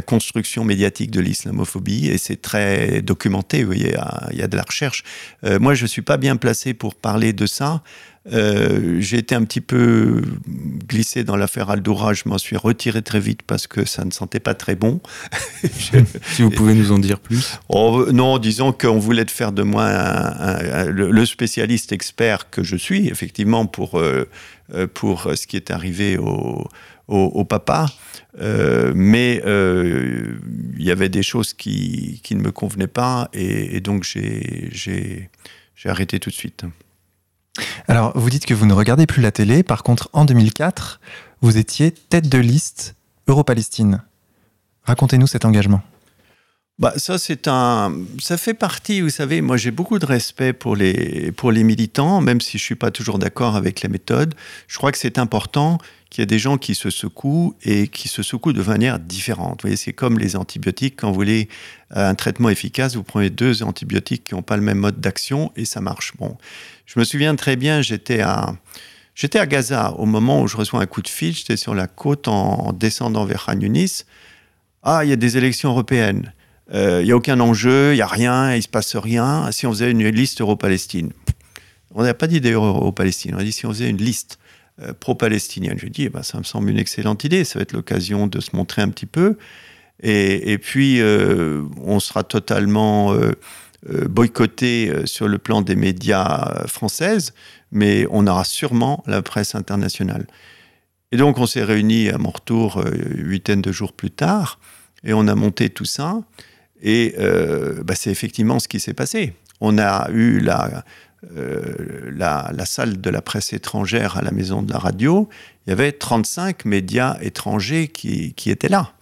construction médiatique de l'islamophobie et c'est très documenté. Voyez, il y a, de la recherche. moi, je suis pas bien placé pour parler de ça. Euh, j'ai été un petit peu glissé dans l'affaire Aldoura. Je m'en suis retiré très vite parce que ça ne sentait pas très bon. si vous pouvez nous en dire plus oh, Non, disons qu'on voulait faire de moi le, spécialiste expert que je suis, effectivement, pour, euh, euh, pour ce qui est arrivé au, au, papa. mais il y avait des choses qui, qui ne me convenaient pas et, et donc j'ai arrêté tout de suite. Alors, vous dites que vous ne regardez plus la télé. Par contre, en 2004, vous étiez tête de liste Euro-Palestine. Racontez-nous cet engagement. Bah, ça, c'est un, ça fait partie, vous savez, moi j'ai beaucoup de respect pour les, pour les militants, même si je suis pas toujours d'accord avec la méthode. Je crois que c'est important qu'il y ait des gens qui se secouent et qui se secouent de manière différente. Vous voyez, c'est comme les antibiotiques. Quand vous voulez un traitement efficace, vous prenez deux antibiotiques qui n'ont pas le même mode d'action et ça marche. Bon, je me souviens très bien, j'étais à, Gaza au moment où je reçois un coup de fil. J'étais sur la côte en, descendant vers Khan Yunis. Ah, il y a des élections européennes. Euh, il n'y a aucun enjeu, il n'y a rien, il ne se passe rien. Si on faisait une liste Euro-Palestine, on n'a pas dit Euro-Palestine, on a dit si on faisait une liste euh, pro-palestinienne. Je dis, eh ben, ça me semble une excellente idée, ça va être l'occasion de se montrer un petit peu. Et, puis, euh, on sera totalement boycotté sur le plan des médias françaises, mais on aura sûrement la presse internationale. Et donc, on s'est réunis à mon retour, huitaine de jours plus tard. et on a monté tout ça. Et bah, c'est effectivement ce qui s'est passé. On a eu la, la, la, salle de la presse étrangère à la maison de la radio. Il y avait 35 médias étrangers qui, qui étaient là.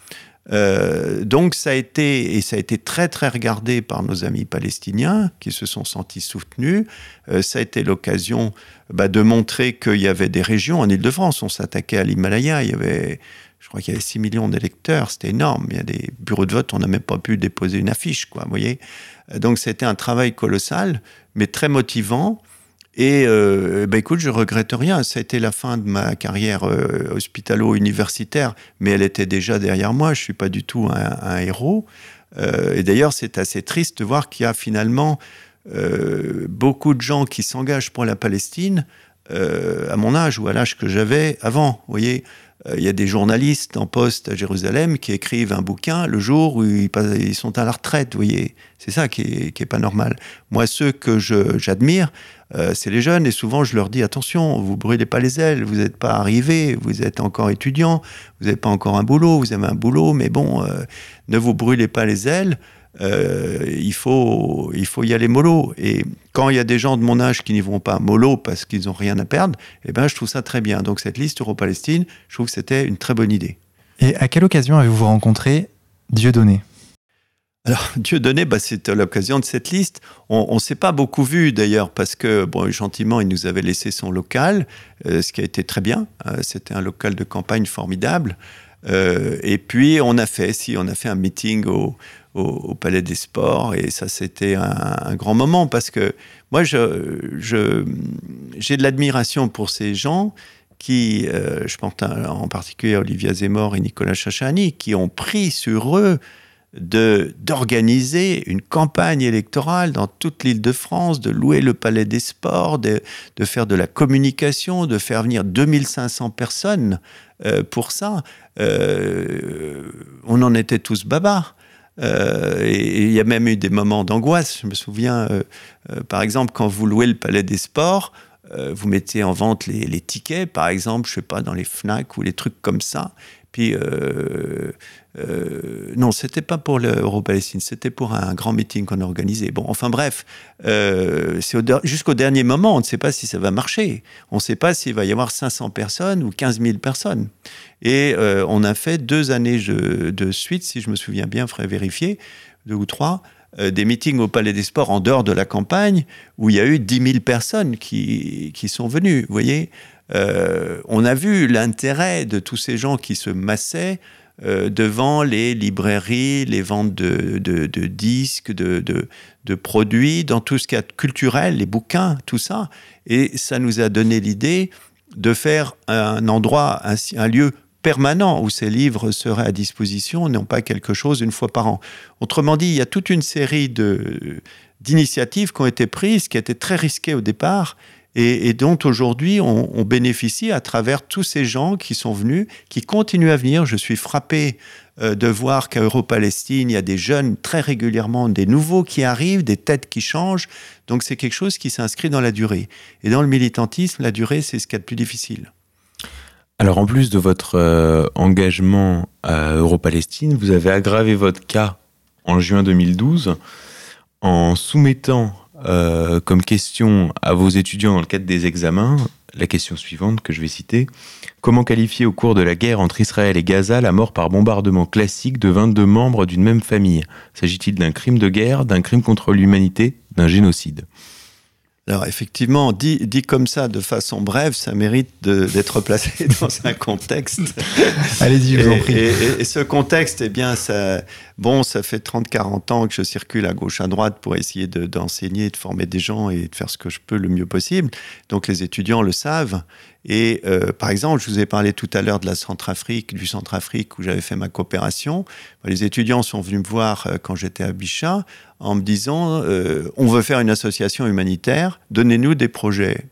Euh, donc ça a été et ça a été très très regardé par nos amis palestiniens qui se sont sentis soutenus. Euh, ça a été l'occasion bah, de montrer qu'il y avait des régions en Île-de-France. On s'attaquait à l'Himalaya. Il y avait, je crois qu'il y avait 6 millions d'électeurs. C'était énorme. Il y a des bureaux de vote. On n'a même pas pu déposer une affiche, quoi. Vous voyez. Euh, donc c'était un travail colossal, mais très motivant. Et euh, bah, écoute, je regrette rien. Ça a été la fin de ma carrière euh, hospitalo-universitaire, mais elle était déjà derrière moi. Je suis pas du tout un, héros. Euh, et d'ailleurs, c'est assez triste de voir qu'il y a finalement euh, beaucoup de gens qui s'engagent pour la Palestine à mon âge ou à l'âge que j'avais avant. Vous voyez, il y a des journalistes en poste à Jérusalem qui écrivent un bouquin le jour où ils, ils sont à la retraite. Vous voyez, c'est ça qui est, qui est, pas normal. Moi, ceux que j'admire, euh, c'est les jeunes et souvent je leur dis attention, vous brûlez pas les ailes, vous n'êtes pas arrivé, vous êtes encore étudiant, vous n'avez pas encore un boulot, vous avez un boulot, mais bon, euh, ne vous brûlez pas les ailes. Euh, il, faut, il faut y aller mollo. Et quand il y a des gens de mon âge qui n'y vont pas mollo parce qu'ils n'ont rien à perdre, eh ben, je trouve ça très bien. Donc cette liste Euro-Palestine, je trouve que c'était une très bonne idée. Et à quelle occasion avez-vous rencontré Dieudonné? Alors, Dieu donné, bah, c'était l'occasion de cette liste. On ne s'est pas beaucoup vu d'ailleurs parce que, bon, gentiment, il nous avait laissé son local, euh, ce qui a été très bien. Euh, c'était un local de campagne formidable. Euh, et puis, on a fait, si, on a fait un meeting au, Palais des Sports et ça, c'était un, grand moment parce que moi, j'ai de l'admiration pour ces gens qui, je pense en particulier à Olivia Zemmour et Nicolas Chachani, qui ont pris sur eux d'organiser une campagne électorale dans toute l'île de France, de louer le Palais des Sports, de, de, faire de la communication, de faire venir 2500 personnes euh, pour ça. Euh, on en était tous babards. Euh, et il y a même eu des moments d'angoisse. Je me souviens, par exemple, quand vous louez le Palais des Sports, vous mettez en vente les, les, tickets, par exemple, je sais pas, dans les FNAC ou les trucs comme ça. Puis non, c'était pas pour l'Euro-Palestine, c'était pour un grand meeting qu'on a organisé. Bon, enfin bref, euh, jusqu'au dernier moment, on ne sait pas si ça va marcher. On ne sait pas s'il va y avoir 500 personnes ou 15 000 personnes. Et euh, on a fait deux années de, suite, si je me souviens bien, faudrait vérifier, deux ou trois, euh, des meetings au Palais des Sports en dehors de la campagne, où il y a eu 10 000 personnes qui, qui sont venues. Vous voyez, euh, on a vu l'intérêt de tous ces gens qui se massaient euh, devant les librairies, les ventes de, disques, de, produits, dans tout ce qui est culturel, les bouquins, tout ça. Et ça nous a donné l'idée de faire un endroit, un, lieu permanent où ces livres seraient à disposition, non pas quelque chose une fois par an. Autrement dit, il y a toute une série d'initiatives qui ont été prises, qui étaient très risquées au départ, et, dont aujourd'hui on, bénéficie à travers tous ces gens qui sont venus, qui continuent à venir. Je suis frappé euh, de voir qu'à Euro-Palestine, il y a des jeunes très régulièrement, des nouveaux qui arrivent, des têtes qui changent. Donc c'est quelque chose qui s'inscrit dans la durée. Et dans le militantisme, la durée, c'est ce qu'il y a de plus difficile. Alors en plus de votre euh, engagement à Euro-Palestine, vous avez aggravé votre cas en juin 2012 en soumettant euh, comme question à vos étudiants dans le cadre des examens, la question suivante que je vais citer. Comment qualifier au cours de la guerre entre Israël et Gaza la mort par bombardement classique de 22 membres d'une même famille? S'agit-il d'un crime de guerre, d'un crime contre l'humanité, d'un génocide? Alors effectivement, dit, dit, comme ça, de façon brève, ça mérite d'être placé dans un contexte. Allez-y, je vous en prie. Et, ce contexte, eh bien, ça, bon, ça fait 30-40 ans que je circule à gauche, à droite pour essayer d'enseigner, de, former des gens et de faire ce que je peux le mieux possible. Donc les étudiants le savent. Et euh, par exemple, je vous ai parlé tout à l'heure de la Centrafrique, du Centrafrique où j'avais fait ma coopération. Les étudiants sont venus me voir euh, quand j'étais à Bichat en me disant euh, on veut faire une association humanitaire, donnez-nous des projets.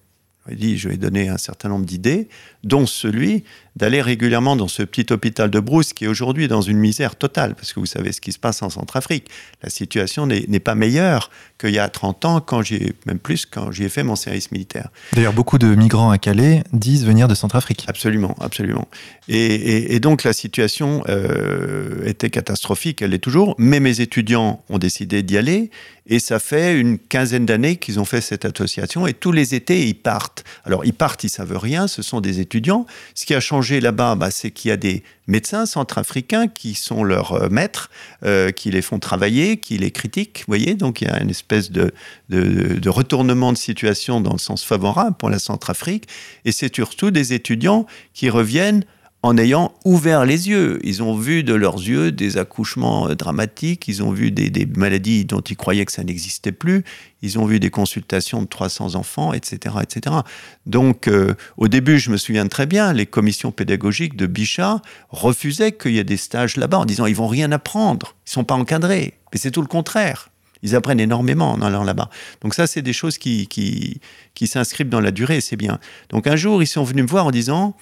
Je dit, je vais donner un certain nombre d'idées, dont celui d'aller régulièrement dans ce petit hôpital de Brousse qui est aujourd'hui dans une misère totale, parce que vous savez ce qui se passe en Centrafrique. La situation n'est pas meilleure qu'il y a 30 ans, quand j'ai même plus quand j'y ai fait mon service militaire. D'ailleurs, beaucoup de migrants à Calais disent venir de Centrafrique. Absolument, absolument. Et, donc la situation euh, était catastrophique, elle l'est toujours, mais mes étudiants ont décidé d'y aller, et ça fait une quinzaine d'années qu'ils ont fait cette association, et tous les étés, ils partent. Alors, ils partent, ils savent rien, ce sont des étudiants. Ce qui a changé là-bas, bah, c'est qu'il y a des médecins centrafricains qui sont leurs euh, maîtres, euh, qui les font travailler, qui les critiquent, vous voyez. Donc, il y a une espèce de, de retournement de situation dans le sens favorable pour la Centrafrique, et c'est surtout des étudiants qui reviennent en ayant ouvert les yeux. Ils ont vu de leurs yeux des accouchements euh, dramatiques, ils ont vu des, maladies dont ils croyaient que ça n'existait plus, ils ont vu des consultations de 300 enfants, etc. etc. Donc, euh, au début, je me souviens très bien, les commissions pédagogiques de Bichat refusaient qu'il y ait des stages là-bas en disant ils vont rien apprendre, ils sont pas encadrés. Mais c'est tout le contraire. Ils apprennent énormément en allant là-bas. Donc ça, c'est des choses qui, s'inscrivent dans la durée, c'est bien. Donc un jour, ils sont venus me voir en disant,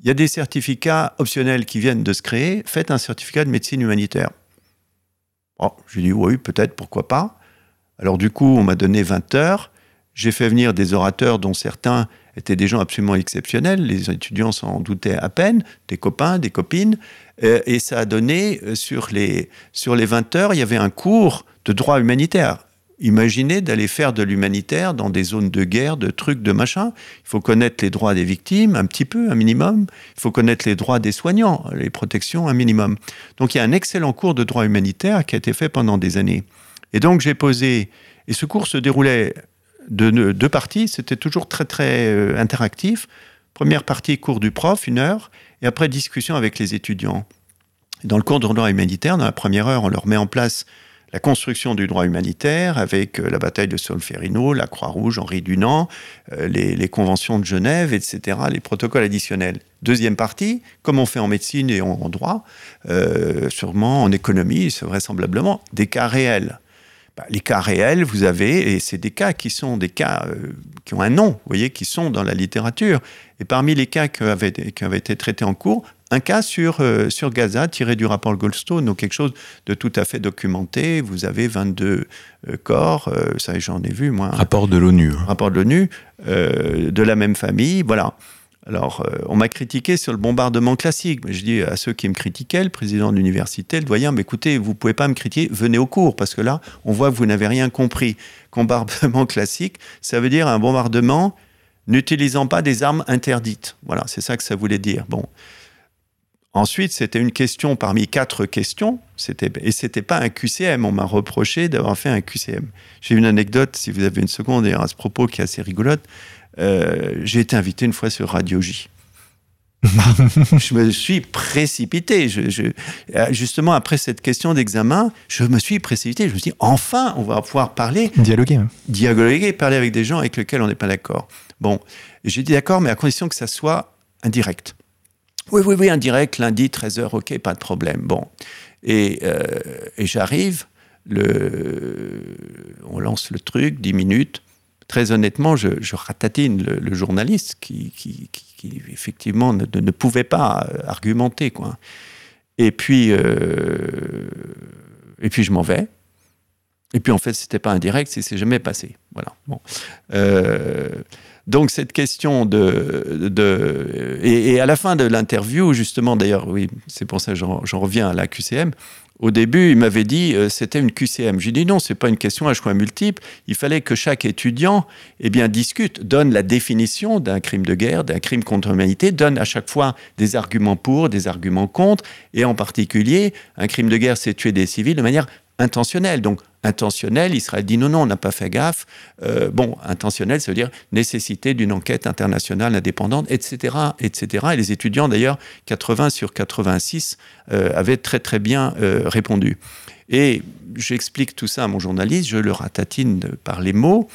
il y a des certificats optionnels qui viennent de se créer, faites un certificat de médecine humanitaire. Oh, j'ai dit oui, peut-être, pourquoi pas. Alors du coup, on m'a donné 20 heures. J'ai fait venir des orateurs dont certains étaient des gens absolument exceptionnels. Les étudiants s'en doutaient à peine, des copains, des copines. Euh, et ça a donné, euh, sur les, sur les 20 heures, il y avait un cours de droit humanitaire. Imaginez d'aller faire de l'humanitaire dans des zones de guerre, de trucs, de machin. Il faut connaître les droits des victimes, un petit peu, un minimum. Il faut connaître les droits des soignants, les protections, un minimum. Donc il y a un excellent cours de droit humanitaire qui a été fait pendant des années. Et donc j'ai posé, et ce cours se déroulait de deux parties, c'était toujours très très euh, interactif. Première partie, cours du prof, une heure, et après discussion avec les étudiants. Dans le cours de droit humanitaire, dans la première heure, on leur met en place la construction du droit humanitaire avec euh, la bataille de Solferino, la Croix-Rouge, Henri Dunant, euh, les, conventions de Genève, etc., les protocoles additionnels. Deuxième partie, comme on fait en médecine et en, droit, euh, sûrement en économie, vraisemblablement des cas réels. Bah, les cas réels, vous avez, et c'est des cas qui sont des cas qui ont un nom, vous voyez, qui sont dans la littérature. Et parmi les cas qui avaient, qui avaient été traités en cours, un cas sur, euh, sur Gaza tiré du rapport Goldstone, donc quelque chose de tout à fait documenté. Vous avez 22 euh, corps, euh, ça j'en ai vu moi. Rapport de l'ONU. Hein. Rapport de l'ONU, de la même famille, voilà. Alors, on m'a critiqué sur le bombardement classique. Mais je dis à ceux qui me critiquaient, le président de l'université, le doyen, mais écoutez, vous pouvez pas me critiquer, venez au cours, parce que là, on voit que vous n'avez rien compris. Bombardement classique, ça veut dire un bombardement n'utilisant pas des armes interdites. Voilà, c'est ça que ça voulait dire. Bon, Ensuite, c'était une question parmi quatre questions, et c'était pas un QCM. On m'a reproché d'avoir fait un QCM. J'ai une anecdote, si vous avez une seconde, à ce propos, qui est assez rigolote. Euh, j'ai été invité une fois sur Radio J. je me suis précipité. Je, justement, après cette question d'examen, je me suis précipité. Je me suis dit, enfin, on va pouvoir parler. Dialoguer. Hein. Dialoguer, parler avec des gens avec lesquels on n'est pas d'accord. Bon, j'ai dit d'accord, mais à condition que ça soit indirect. Oui, oui, oui, indirect, lundi, 13h, ok, pas de problème. Bon. Et, euh, et j'arrive, le, on lance le truc, 10 minutes. Très honnêtement, je, ratatine le, journaliste qui, effectivement ne, pouvait pas argumenter. Quoi. Et puis, euh, et puis je m'en vais. Et puis en fait, c'était pas indirect, c'est jamais passé. Voilà. Bon. Euh, donc cette question de... de et, à la fin de l'interview, justement, d'ailleurs, oui, c'est pour ça que j'en reviens à la QCM, au début, il m'avait dit euh, c'était une QCM. J'ai dit non, c'est pas une question à choix multiple. Il fallait que chaque étudiant eh bien, discute, donne la définition d'un crime de guerre, d'un crime contre l'humanité, donne à chaque fois des arguments pour, des arguments contre, et en particulier, un crime de guerre, c'est tuer des civils de manière intentionnelle. Donc intentionnel, Israël dit non, non, on n'a pas fait gaffe. Euh, bon, intentionnel, ça veut dire nécessité d'une enquête internationale indépendante, etc., etc. Et les étudiants, d'ailleurs, 80 sur 86 euh, avaient très très bien euh, répondu. Et j'explique tout ça à mon journaliste, je le ratatine par les mots,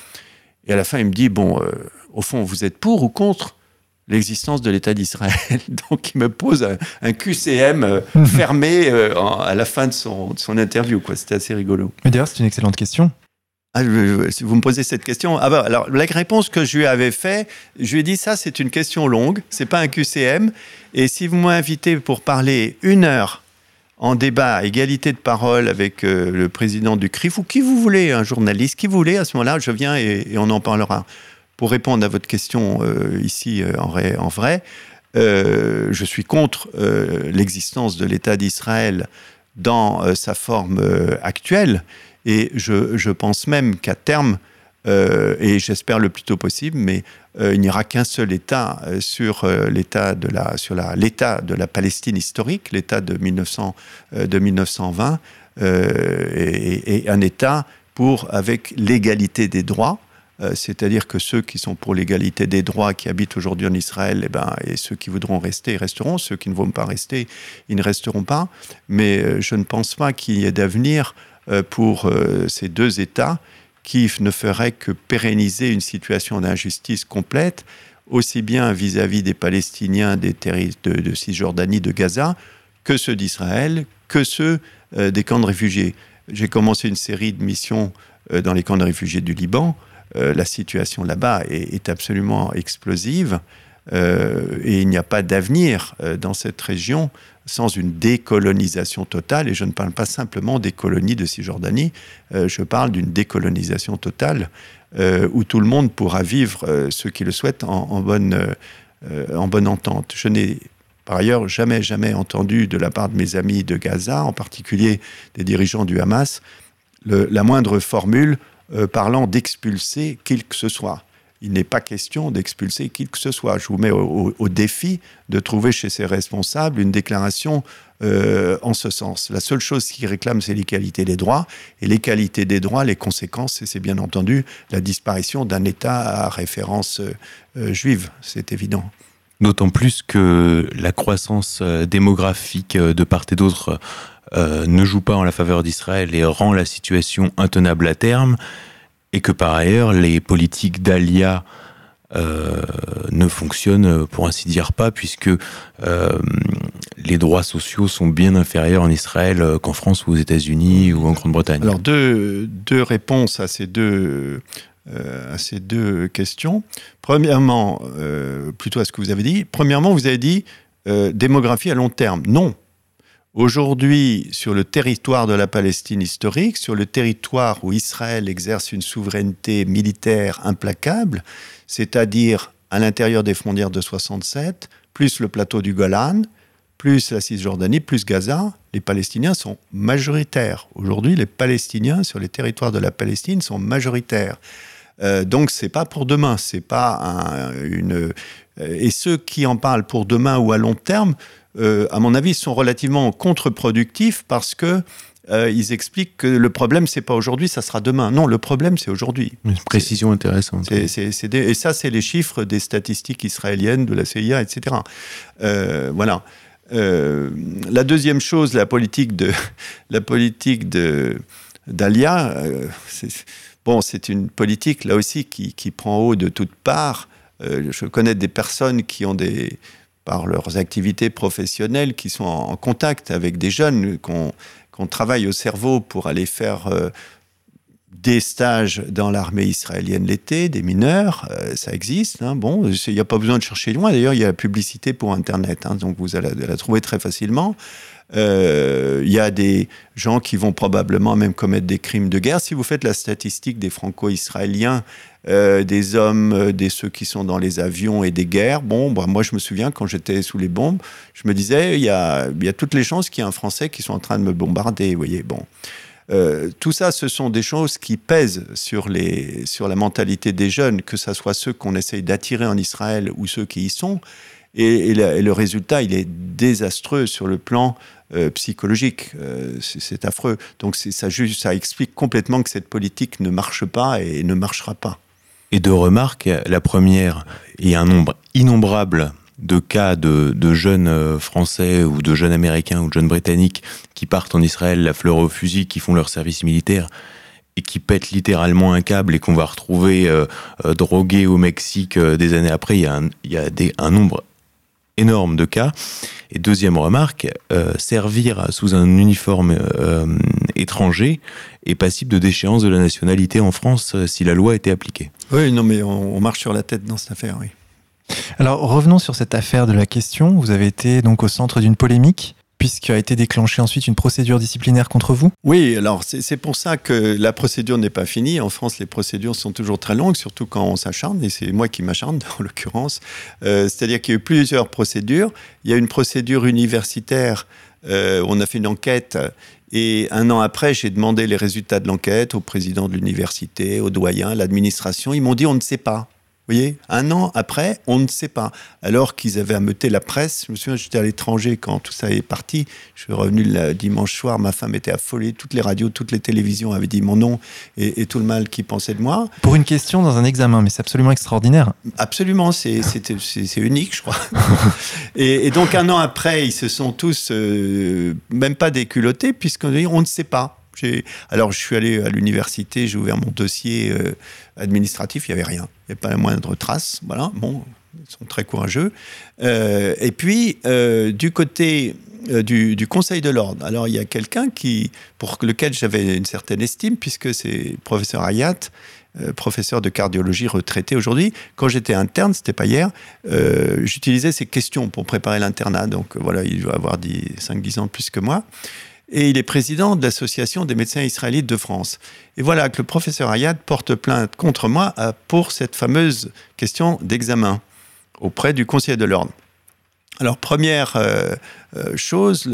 et à la fin, il me dit bon, au fond, vous êtes pour ou contre l'existence de l'État d'Israël. Donc il me pose un, QCM euh, fermé euh, à la fin de son, interview. C'était assez rigolo. Mais d'ailleurs, c'est une excellente question. ah, si vous me posez cette question, ah bah, alors la réponse que je lui avais fait, je lui ai dit ça, c'est une question longue, c'est pas un QCM, et si vous m'invitez pour parler une heure en débat, égalité de parole avec euh, le président du CRIF ou qui vous voulez, un journaliste, qui vous voulez, à ce moment-là, je viens et, on en parlera. Pour répondre à votre question euh, ici en vrai, en vrai je suis contre l'existence de l'État d'Israël dans sa forme actuelle et je, pense même qu'à terme, euh, et j'espère le plus tôt possible, mais euh, il n'y aura qu'un seul État euh, sur l'État de la sur la l'État de la Palestine historique, l'État de 1900 de 1920, et, un État pour avec l'égalité des droits. C'est-à-dire que ceux qui sont pour l'égalité des droits, qui habitent aujourd'hui en Israël, et, eh ben, et ceux qui voudront rester, resteront. Ceux qui ne vont pas rester, ils ne resteront pas. Mais je ne pense pas qu'il y ait d'avenir euh, pour euh, ces deux États qui ne feraient que pérenniser une situation d'injustice complète, aussi bien vis-à-vis des Palestiniens des de, de, Cisjordanie, de Gaza, que ceux d'Israël, que ceux euh, des camps de réfugiés. J'ai commencé une série de missions dans les camps de réfugiés du Liban. La situation là-bas est, absolument explosive et il n'y a pas d'avenir dans cette région sans une décolonisation totale, et je ne parle pas simplement des colonies de Cisjordanie, euh, je parle d'une décolonisation totale euh, où tout le monde pourra vivre, euh, ceux qui le souhaitent, en, bonne, en bonne entente. Je n'ai par ailleurs jamais, jamais entendu de la part de mes amis de Gaza, en particulier des dirigeants du Hamas, la moindre formule parlant d'expulser qui que ce soit il n'est pas question d'expulser qui que ce soit. Je vous mets au, défi de trouver chez ces responsables une déclaration euh, en ce sens. La seule chose qu'ils réclament, c'est l'égalité des droits. Et l'égalité des droits, les conséquences, c'est bien entendu la disparition d'un État à référence euh, juive. C'est évident. D'autant plus que la croissance euh, démographique de part et d'autre ne joue pas en la faveur d'Israël et rend la situation intenable à terme et que par ailleurs les politiques d'Alia euh, ne fonctionnent pour ainsi dire pas, puisque euh, les droits sociaux sont bien inférieurs en Israël qu'en France ou aux États-Unis ou en Grande-Bretagne. Alors deux, deux réponses à ces deux, euh, à ces deux questions. Premièrement, plutôt à ce que vous avez dit. Premièrement, vous avez dit démographie à long terme. Non, Aujourd'hui, sur le territoire de la Palestine historique, sur le territoire où Israël exerce une souveraineté militaire implacable, c'est-à-dire à, l'intérieur des frontières de 67, plus le plateau du Golan, plus la Cisjordanie, plus Gaza, les Palestiniens sont majoritaires. Aujourd'hui, les Palestiniens sur les territoires de la Palestine sont majoritaires. Euh, donc c'est pas pour demain, c'est pas une. Euh, et ceux qui en parlent pour demain ou à long terme euh, à mon avis, sont relativement contre-productifs parce que euh, ils expliquent que le problème, c'est pas aujourd'hui, ça sera demain. Non, le problème, c'est aujourd'hui. Une précision intéressante. et ça, c'est les chiffres des statistiques israéliennes, de la CIA, etc. Euh, voilà. la deuxième chose, la politique de la politique de d'Alia, bon, c'est une politique là aussi qui, prend haut de toutes parts. je connais des personnes qui ont des par leurs activités professionnelles, qui sont en, contact avec des jeunes, qu'on travaille au cerveau pour aller faire euh, des stages dans l'armée israélienne l'été, des mineurs, euh, ça existe. Hein, bon, il n'y a pas besoin de chercher loin. D'ailleurs, il y a la publicité pour Internet, hein, donc vous allez la trouver très facilement. Euh, il y a des gens qui vont probablement même commettre des crimes de guerre. Si vous faites la statistique des franco-israéliens, euh, des hommes, euh, des ceux qui sont dans les avions et des guerres, bon, bah, moi je me souviens quand j'étais sous les bombes, je me disais, il y a, y a toutes les chances qu'il y ait un Français qui soit en train de me bombarder, vous voyez, bon. tout ça, ce sont des choses qui pèsent sur, les, sur la mentalité des jeunes, que ce soit ceux qu'on essaye d'attirer en Israël ou ceux qui y sont. Et, le résultat, il est désastreux sur le plan euh, psychologique. Euh, c'est affreux. Donc ça, explique complètement que cette politique ne marche pas et ne marchera pas. Et deux remarques. La première, il y a un nombre innombrable de cas de, jeunes euh, français ou de jeunes américains ou de jeunes britanniques qui partent en Israël la fleur au fusil, qui font leur service militaire et qui pètent littéralement un câble et qu'on va retrouver drogués au Mexique des années après. Il y a un, il y un nombre énorme de cas. Et deuxième remarque, euh, servir sous un uniforme euh, étranger est passible de déchéance de la nationalité en France si la loi était appliquée. Oui, non, mais on, marche sur la tête dans cette affaire, oui. Alors revenons sur cette affaire de la question. Vous avez été donc au centre d'une polémique puisqu'a été déclenchée ensuite une procédure disciplinaire contre vous Oui, alors c'est pour ça que la procédure n'est pas finie. En France, les procédures sont toujours très longues, surtout quand on s'acharne, et c'est moi qui m'acharne en l'occurrence. Euh, c'est-à-dire qu'il y a eu plusieurs procédures. Il y a une procédure universitaire, euh, on a fait une enquête, et un an après, j'ai demandé les résultats de l'enquête au président de l'université, au doyen, à l'administration. Ils m'ont dit on ne sait pas. Vous voyez, un an après, on ne sait pas. Alors qu'ils avaient ameuté la presse, je me souviens, j'étais à l'étranger quand tout ça est parti. Je suis revenu le dimanche soir, ma femme était affolée, toutes les radios, toutes les télévisions avaient dit mon nom et, tout le mal qu'ils pensaient de moi. Pour une question dans un examen, mais c'est absolument extraordinaire. Absolument, c'est unique, je crois. et, donc un an après, ils se sont tous euh, même pas déculottés, puisqu'on on ne sait pas. Alors, je suis allé à l'université, j'ai ouvert mon dossier euh, administratif, il n'y avait rien. Il n'y avait pas la moindre trace. Voilà, bon, ils sont très courageux. Euh, et puis, euh, du côté du, Conseil de l'ordre, alors il y a quelqu'un pour lequel j'avais une certaine estime, puisque c'est professeur Hayat, professeur de cardiologie retraité aujourd'hui. Quand j'étais interne, c'était pas hier, j'utilisais ces questions pour préparer l'internat. Donc voilà, il doit avoir 5-10 ans plus que moi et il est président de l'Association des médecins israélites de France. Et voilà que le professeur Ayad porte plainte contre moi euh, pour cette fameuse question d'examen auprès du Conseil de l'ordre. Alors, première euh, euh, chose,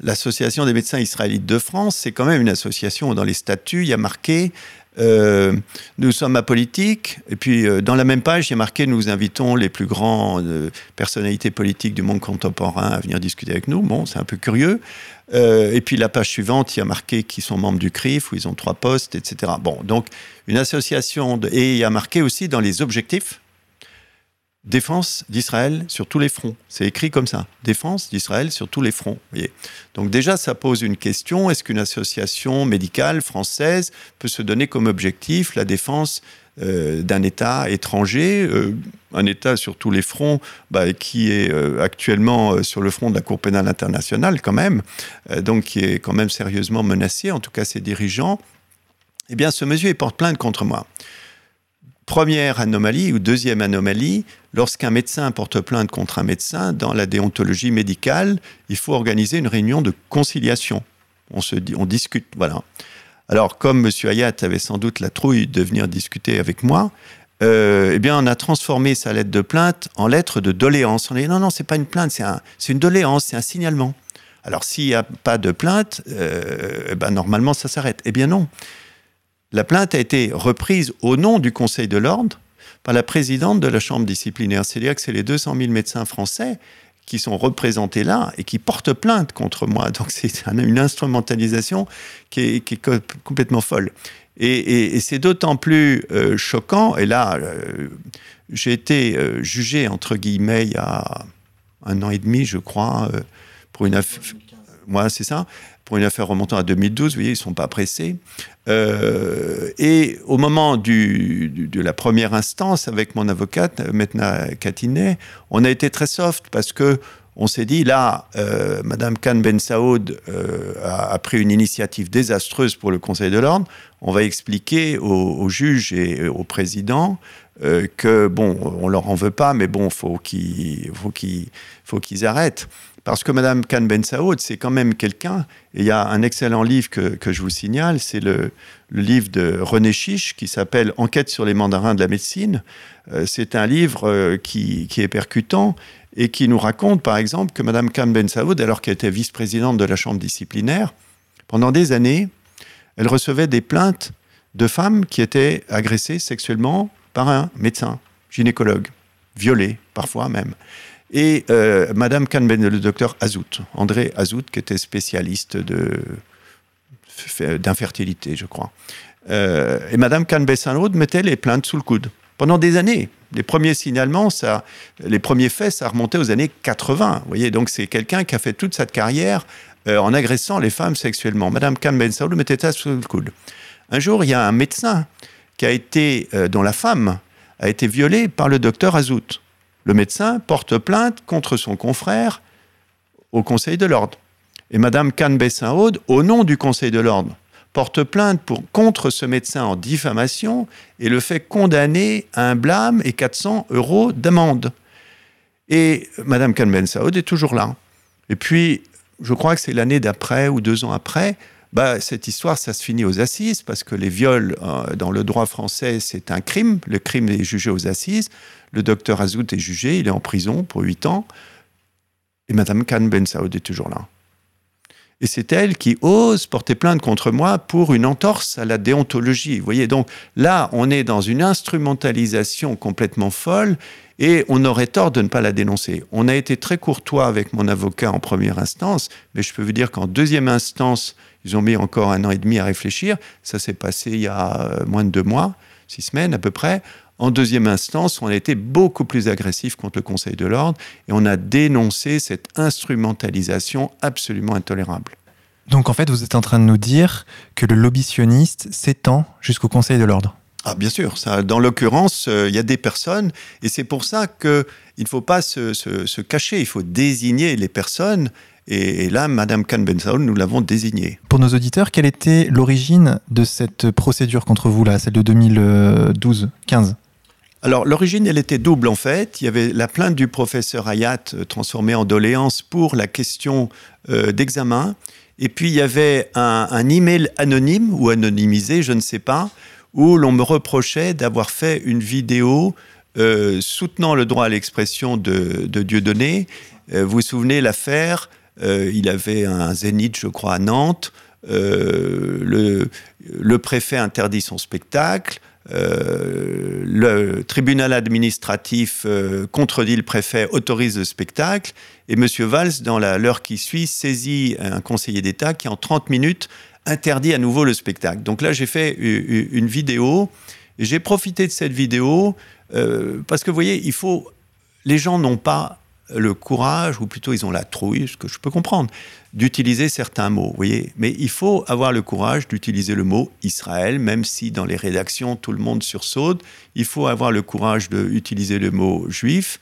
l'Association des médecins israélites de France, c'est quand même une association où dans les statuts, il y a marqué nous sommes apolitiques. Et puis, dans la même page, il y a marqué Nous invitons les plus grandes personnalités politiques du monde contemporain à venir discuter avec nous. Bon, c'est un peu curieux. Euh, et puis la page suivante, il y a marqué qu'ils sont membres du CRIF, où ils ont trois postes, etc. Bon, donc une association, et il y a marqué aussi dans les objectifs, défense d'Israël sur tous les fronts. C'est écrit comme ça, défense d'Israël sur tous les fronts. Donc déjà, ça pose une question, est-ce qu'une association médicale française peut se donner comme objectif la défense euh, d'un État étranger, euh, un État sur tous les fronts, bah, qui est euh, actuellement sur le front de la Cour pénale internationale quand même, donc qui est quand même sérieusement menacé, en tout cas ses dirigeants, eh bien ce monsieur porte plainte contre moi. Première anomalie ou deuxième anomalie, lorsqu'un médecin porte plainte contre un médecin, dans la déontologie médicale, il faut organiser une réunion de conciliation. On, se dit, on discute, voilà. Alors, comme M. Hayat avait sans doute la trouille de venir discuter avec moi, euh, eh bien, on a transformé sa lettre de plainte en lettre de doléance. On a dit non, non, c'est pas une plainte, c'est une doléance, c'est un signalement. Alors, s'il n'y a pas de plainte, euh, eh ben, normalement, ça s'arrête. Eh bien, non. La plainte a été reprise au nom du Conseil de l'ordre par la présidente de la Chambre disciplinaire. C'est-à-dire que c'est les 200 000 médecins français qui sont représentés là et qui portent plainte contre moi. Donc c'est une instrumentalisation qui est, complètement folle. Et, c'est d'autant plus euh, choquant, et là, euh, j'ai été euh, jugé, entre guillemets, il y a un an et demi, je crois, pour une affaire... Moi, c'est ça pour une affaire remontant à 2012, vous voyez, ils ne sont pas pressés. et au moment de la première instance, avec mon avocate, Metna Katinet, on a été très soft parce que on s'est dit, là, euh, Madame Khan Ben Saoud euh, a, pris une initiative désastreuse pour le Conseil de l'ordre. On va expliquer aux, juges et au président euh, que, bon, on leur en veut pas, mais bon, faut faut qu'ils arrêtent. Parce que Madame Khan Ben Saoud, c'est quand même quelqu'un, et il y a un excellent livre que, que je vous signale, c'est le, le, livre de René Chiche qui s'appelle Enquête sur les mandarins de la médecine. Euh, c'est un livre qui, qui est percutant et qui nous raconte, par exemple, que Mme Khan Ben Saoud, alors qu'elle était vice-présidente de la Chambre disciplinaire, pendant des années, elle recevait des plaintes de femmes qui étaient agressées sexuellement par un médecin, gynécologue, violées parfois même. Et euh, Madame Ben, le docteur Azout, André Azout, qui était spécialiste de, d'infertilité, je crois. Euh, et Madame Saoud mettait les plaintes sous le coude pendant des années les premiers signalements, les premiers faits, ça remontait aux années 80. Vous voyez, donc c'est quelqu'un qui a fait toute cette carrière euh, en agressant les femmes sexuellement. Madame Khan Ben Saoud mettait ça sous le coude. Un jour, il y a un médecin qui a été, euh, dont la femme a été violée par le docteur Azout. Le médecin porte plainte contre son confrère au Conseil de l'ordre. Et Madame Kahn-Bessin-Aude, au nom du Conseil de l'ordre, porte plainte pour, contre ce médecin en diffamation et le fait condamner à un blâme et 400 euros d'amende. Et Madame Kahn-Bessin-Aude est toujours là. Et puis, je crois que c'est l'année d'après ou deux ans après, bah, cette histoire, ça se finit aux assises, parce que les viols euh, dans le droit français, c'est un crime. Le crime est jugé aux assises. Le docteur Azout est jugé, il est en prison pour huit ans. Et Madame Khan Ben Saoud est toujours là. Et c'est elle qui ose porter plainte contre moi pour une entorse à la déontologie. Vous voyez, donc là, on est dans une instrumentalisation complètement folle et on aurait tort de ne pas la dénoncer. On a été très courtois avec mon avocat en première instance, mais je peux vous dire qu'en deuxième instance, ils ont mis encore un an et demi à réfléchir. Ça s'est passé il y a euh, moins de deux mois, six semaines à peu près. En deuxième instance, on a été beaucoup plus agressif contre le Conseil de l'ordre et on a dénoncé cette instrumentalisation absolument intolérable. Donc en fait, vous êtes en train de nous dire que le lobby sioniste s'étend jusqu'au Conseil de l'ordre. Ah bien sûr, ça, dans l'occurrence, euh, il y a des personnes, et c'est pour ça qu'il ne faut pas se, se, cacher, il faut désigner les personnes, et, là, Madame Khan Bensaoul, nous l'avons désignée. Pour nos auditeurs, quelle était l'origine de cette procédure contre vous, là, celle de 2012-15 alors l'origine, elle était double en fait. Il y avait la plainte du professeur Hayat euh, transformée en doléance pour la question euh, d'examen. Et puis il y avait un, un, email anonyme ou anonymisé, je ne sais pas, où l'on me reprochait d'avoir fait une vidéo euh, soutenant le droit à l'expression de, de Dieudonné. vous vous souvenez l'affaire Il avait un zénith, je crois, à Nantes. le, le préfet interdit son spectacle. Euh, le tribunal administratif euh, contredit le préfet, autorise le spectacle, et M. Valls, dans l'heure qui suit, saisit un conseiller d'État qui, en 30 minutes, interdit à nouveau le spectacle. Donc là, j'ai fait une vidéo, j'ai profité de cette vidéo, euh, parce que vous voyez, il faut... Les gens n'ont pas le courage, ou plutôt ils ont la trouille, ce que je peux comprendre, d'utiliser certains mots. Voyez Mais il faut avoir le courage d'utiliser le mot Israël, même si dans les rédactions tout le monde sursaute. Il faut avoir le courage d'utiliser le mot juif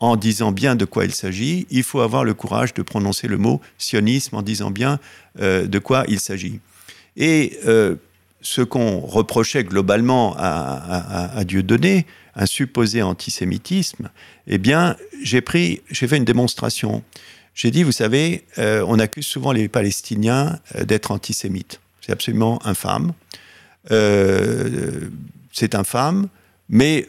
en disant bien de quoi il s'agit. Il faut avoir le courage de prononcer le mot sionisme en disant bien euh, de quoi il s'agit. Et euh, ce qu'on reprochait globalement à, Dieu donné, un supposé antisémitisme, eh bien, j'ai pris, j'ai fait une démonstration. J'ai dit, vous savez, euh, on accuse souvent les Palestiniens euh, d'être antisémites. C'est absolument infâme. Euh, c'est infâme, mais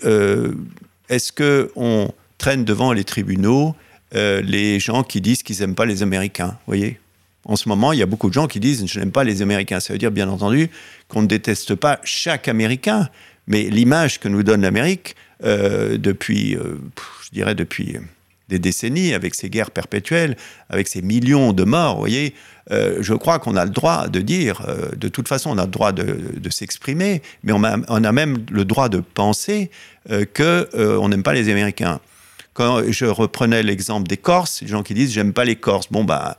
est-ce que on traîne devant les tribunaux les gens qui disent qu'ils n'aiment pas les Américains Voyez, en ce moment, il y a beaucoup de gens qui disent je n'aime pas les Américains. Ça veut dire, bien entendu, qu'on ne déteste pas chaque Américain, mais l'image que nous donne l'Amérique euh, depuis, euh, je dirais, depuis des décennies, avec ces guerres perpétuelles, avec ces millions de morts, vous voyez, euh, je crois qu'on a le droit de dire, de toute façon, on a le droit de, s'exprimer, mais on a, même le droit de penser qu'on n'aime pas les Américains quand je reprenais l'exemple des Corses, les gens qui disent j'aime pas les Corses. Bon bah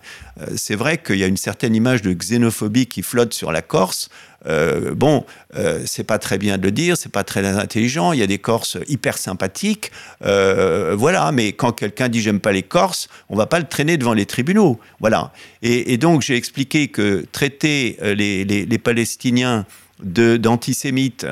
c'est vrai qu'il y a une certaine image de xénophobie qui flotte sur la Corse. Euh, bon, euh, c'est pas très bien de le dire, c'est pas très intelligent. Il y a des Corses hyper sympathiques, voilà. Mais quand quelqu'un dit j'aime pas les Corses, on va pas le traîner devant les tribunaux, voilà. Et, donc j'ai expliqué que traiter les, les Palestiniens d'antisémites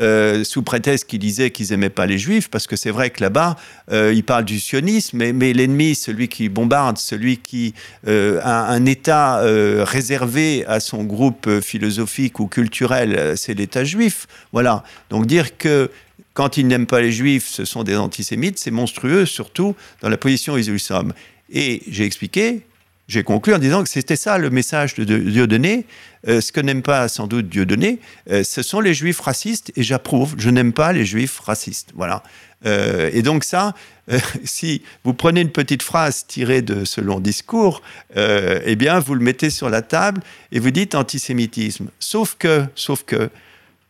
euh, sous prétexte qu'ils disaient qu'ils n'aimaient pas les juifs, parce que c'est vrai que là-bas, euh, ils parlent du sionisme, mais, l'ennemi, celui qui bombarde, celui qui euh, a un État réservé à son groupe philosophique ou culturel, c'est l'État juif. Voilà. Donc dire que quand ils n'aiment pas les juifs, ce sont des antisémites, c'est monstrueux, surtout dans la position où ils sommes. Et j'ai expliqué j'ai conclu en disant que c'était ça le message de Dieudonné. Euh, ce que n'aime pas sans doute Dieudonné, euh, ce sont les juifs racistes et j'approuve. Je n'aime pas les juifs racistes. Voilà. Euh, et donc ça, si vous prenez une petite phrase tirée de ce long discours, eh bien vous le mettez sur la table et vous dites antisémitisme. Sauf que, sauf que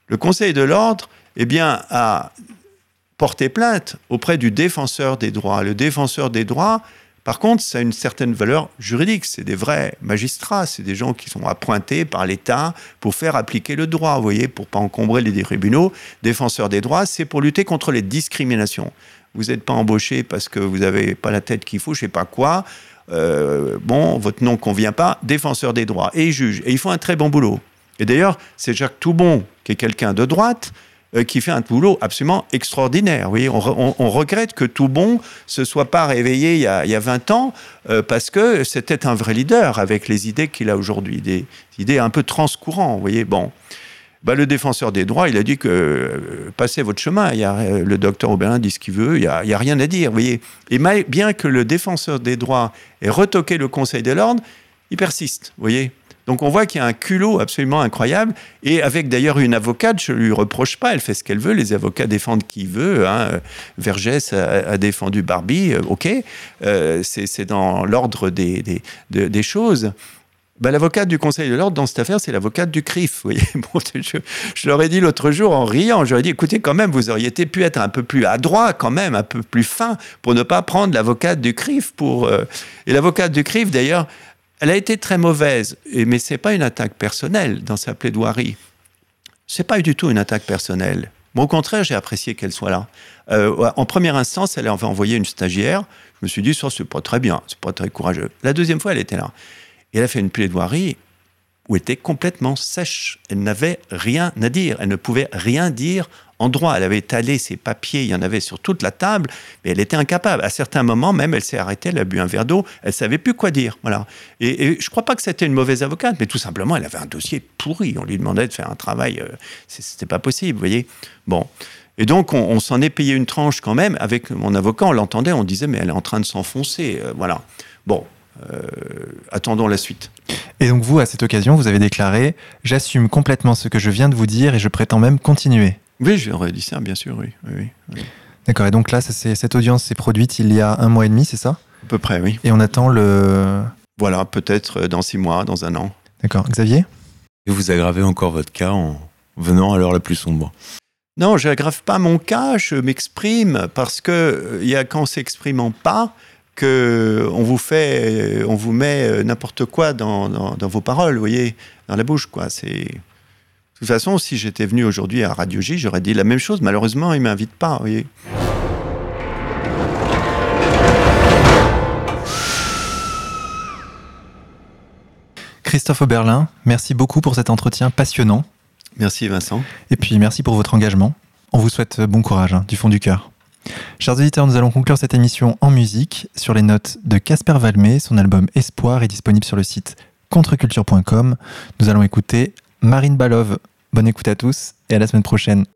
le Conseil de l'ordre, eh bien a porté plainte auprès du défenseur des droits. Le défenseur des droits par contre, ça a une certaine valeur juridique. C'est des vrais magistrats, c'est des gens qui sont appointés par l'État pour faire appliquer le droit, vous voyez, pour pas encombrer les tribunaux. Défenseurs des droits, c'est pour lutter contre les discriminations. Vous n'êtes pas embauché parce que vous n'avez pas la tête qu'il faut, je sais pas quoi. euh, bon, votre nom convient pas, défenseur des droits. Et jugent. Et ils font un très bon boulot. Et d'ailleurs, c'est Jacques Toubon, qui est quelqu'un de droite, euh, qui fait un boulot absolument extraordinaire. Vous voyez, on, regrette que Toubon se soit pas réveillé il y a, il y a 20 ans, euh, parce que c'était un vrai leader avec les idées qu'il a aujourd'hui, des idées un peu transcourant. Vous voyez, bon. Bah, le défenseur des droits, il a dit que euh, passez votre chemin. Il y a, le docteur Aubin dit ce qu'il veut, il n'y a, rien à dire. Voyez. Et bien que le défenseur des droits ait retoqué le Conseil de l'ordre, il persiste. Voyez. Donc on voit qu'il y a un culot absolument incroyable, et avec d'ailleurs une avocate, je ne lui reproche pas, elle fait ce qu'elle veut, les avocats défendent qui veut. Hein. Vergès a, défendu Barbie, euh, ok, c'est dans l'ordre des, choses. Bah, l'avocate du Conseil de l'ordre dans cette affaire, c'est l'avocate du CRIF. Voyez je, je, leur ai dit l'autre jour en riant, j'aurais dit, écoutez, quand même, vous auriez pu être un peu plus adroit, quand même, un peu plus fin, pour ne pas prendre l'avocate du CRIF. Euh, Et l'avocate du CRIF, d'ailleurs, elle a été très mauvaise, mais ce n'est pas une attaque personnelle dans sa plaidoirie. Ce n'est pas du tout une attaque personnelle. Au contraire, j'ai apprécié qu'elle soit là. Euh, en première instance, elle avait envoyé une stagiaire. Je me suis dit, ça, c'est pas très bien, c'est pas très courageux. La deuxième fois, elle était là. Et elle a fait une plaidoirie où elle était complètement sèche. Elle n'avait rien à dire. Elle ne pouvait rien dire en droit. Elle avait étalé ses papiers, il y en avait sur toute la table, mais elle était incapable. À certains moments, même, elle s'est arrêtée, elle a bu un verre d'eau, elle savait plus quoi dire. Voilà. Et, je ne crois pas que c'était une mauvaise avocate, mais tout simplement, elle avait un dossier pourri. On lui demandait de faire un travail, euh, Ce c'était pas possible, vous voyez. Bon. Et donc, on, s'en est payé une tranche quand même. Avec mon avocat, on l'entendait, on disait, mais elle est en train de s'enfoncer. Euh, voilà. Bon, euh, attendons la suite. Et donc vous, à cette occasion, vous avez déclaré ⁇ J'assume complètement ce que je viens de vous dire et je prétends même continuer ⁇ Oui, j'aurais dit ça, bien sûr, oui. oui, D'accord, et donc là, cette audience s'est produite il y a un mois et demi, c'est ça? À peu près, oui. Et on attend le... Voilà, peut-être dans six mois, dans un an. D'accord. Xavier? Et vous aggravez encore votre cas en venant à l'heure la plus sombre? Non, je n'aggrave pas mon cas, je m'exprime parce que il y a qu'en s'exprimant pas on vous fait, on vous met euh, n'importe quoi dans, vos paroles, vous voyez, dans la bouche, quoi. C'est toute façon, si j'étais venu aujourd'hui à Radio J, j'aurais dit la même chose. Malheureusement, ils m'invitent pas, vous voyez. Christophe Oberlin, merci beaucoup pour cet entretien passionnant. Merci Vincent. Et puis merci pour votre engagement. On vous souhaite bon courage, hein, du fond du cœur. Chers auditeurs, nous allons conclure cette émission en musique sur les notes de Casper Valmé. Son album Espoir est disponible sur le site contreculture.com. Nous allons écouter Marine Balov. Bonne écoute à tous et à la semaine prochaine.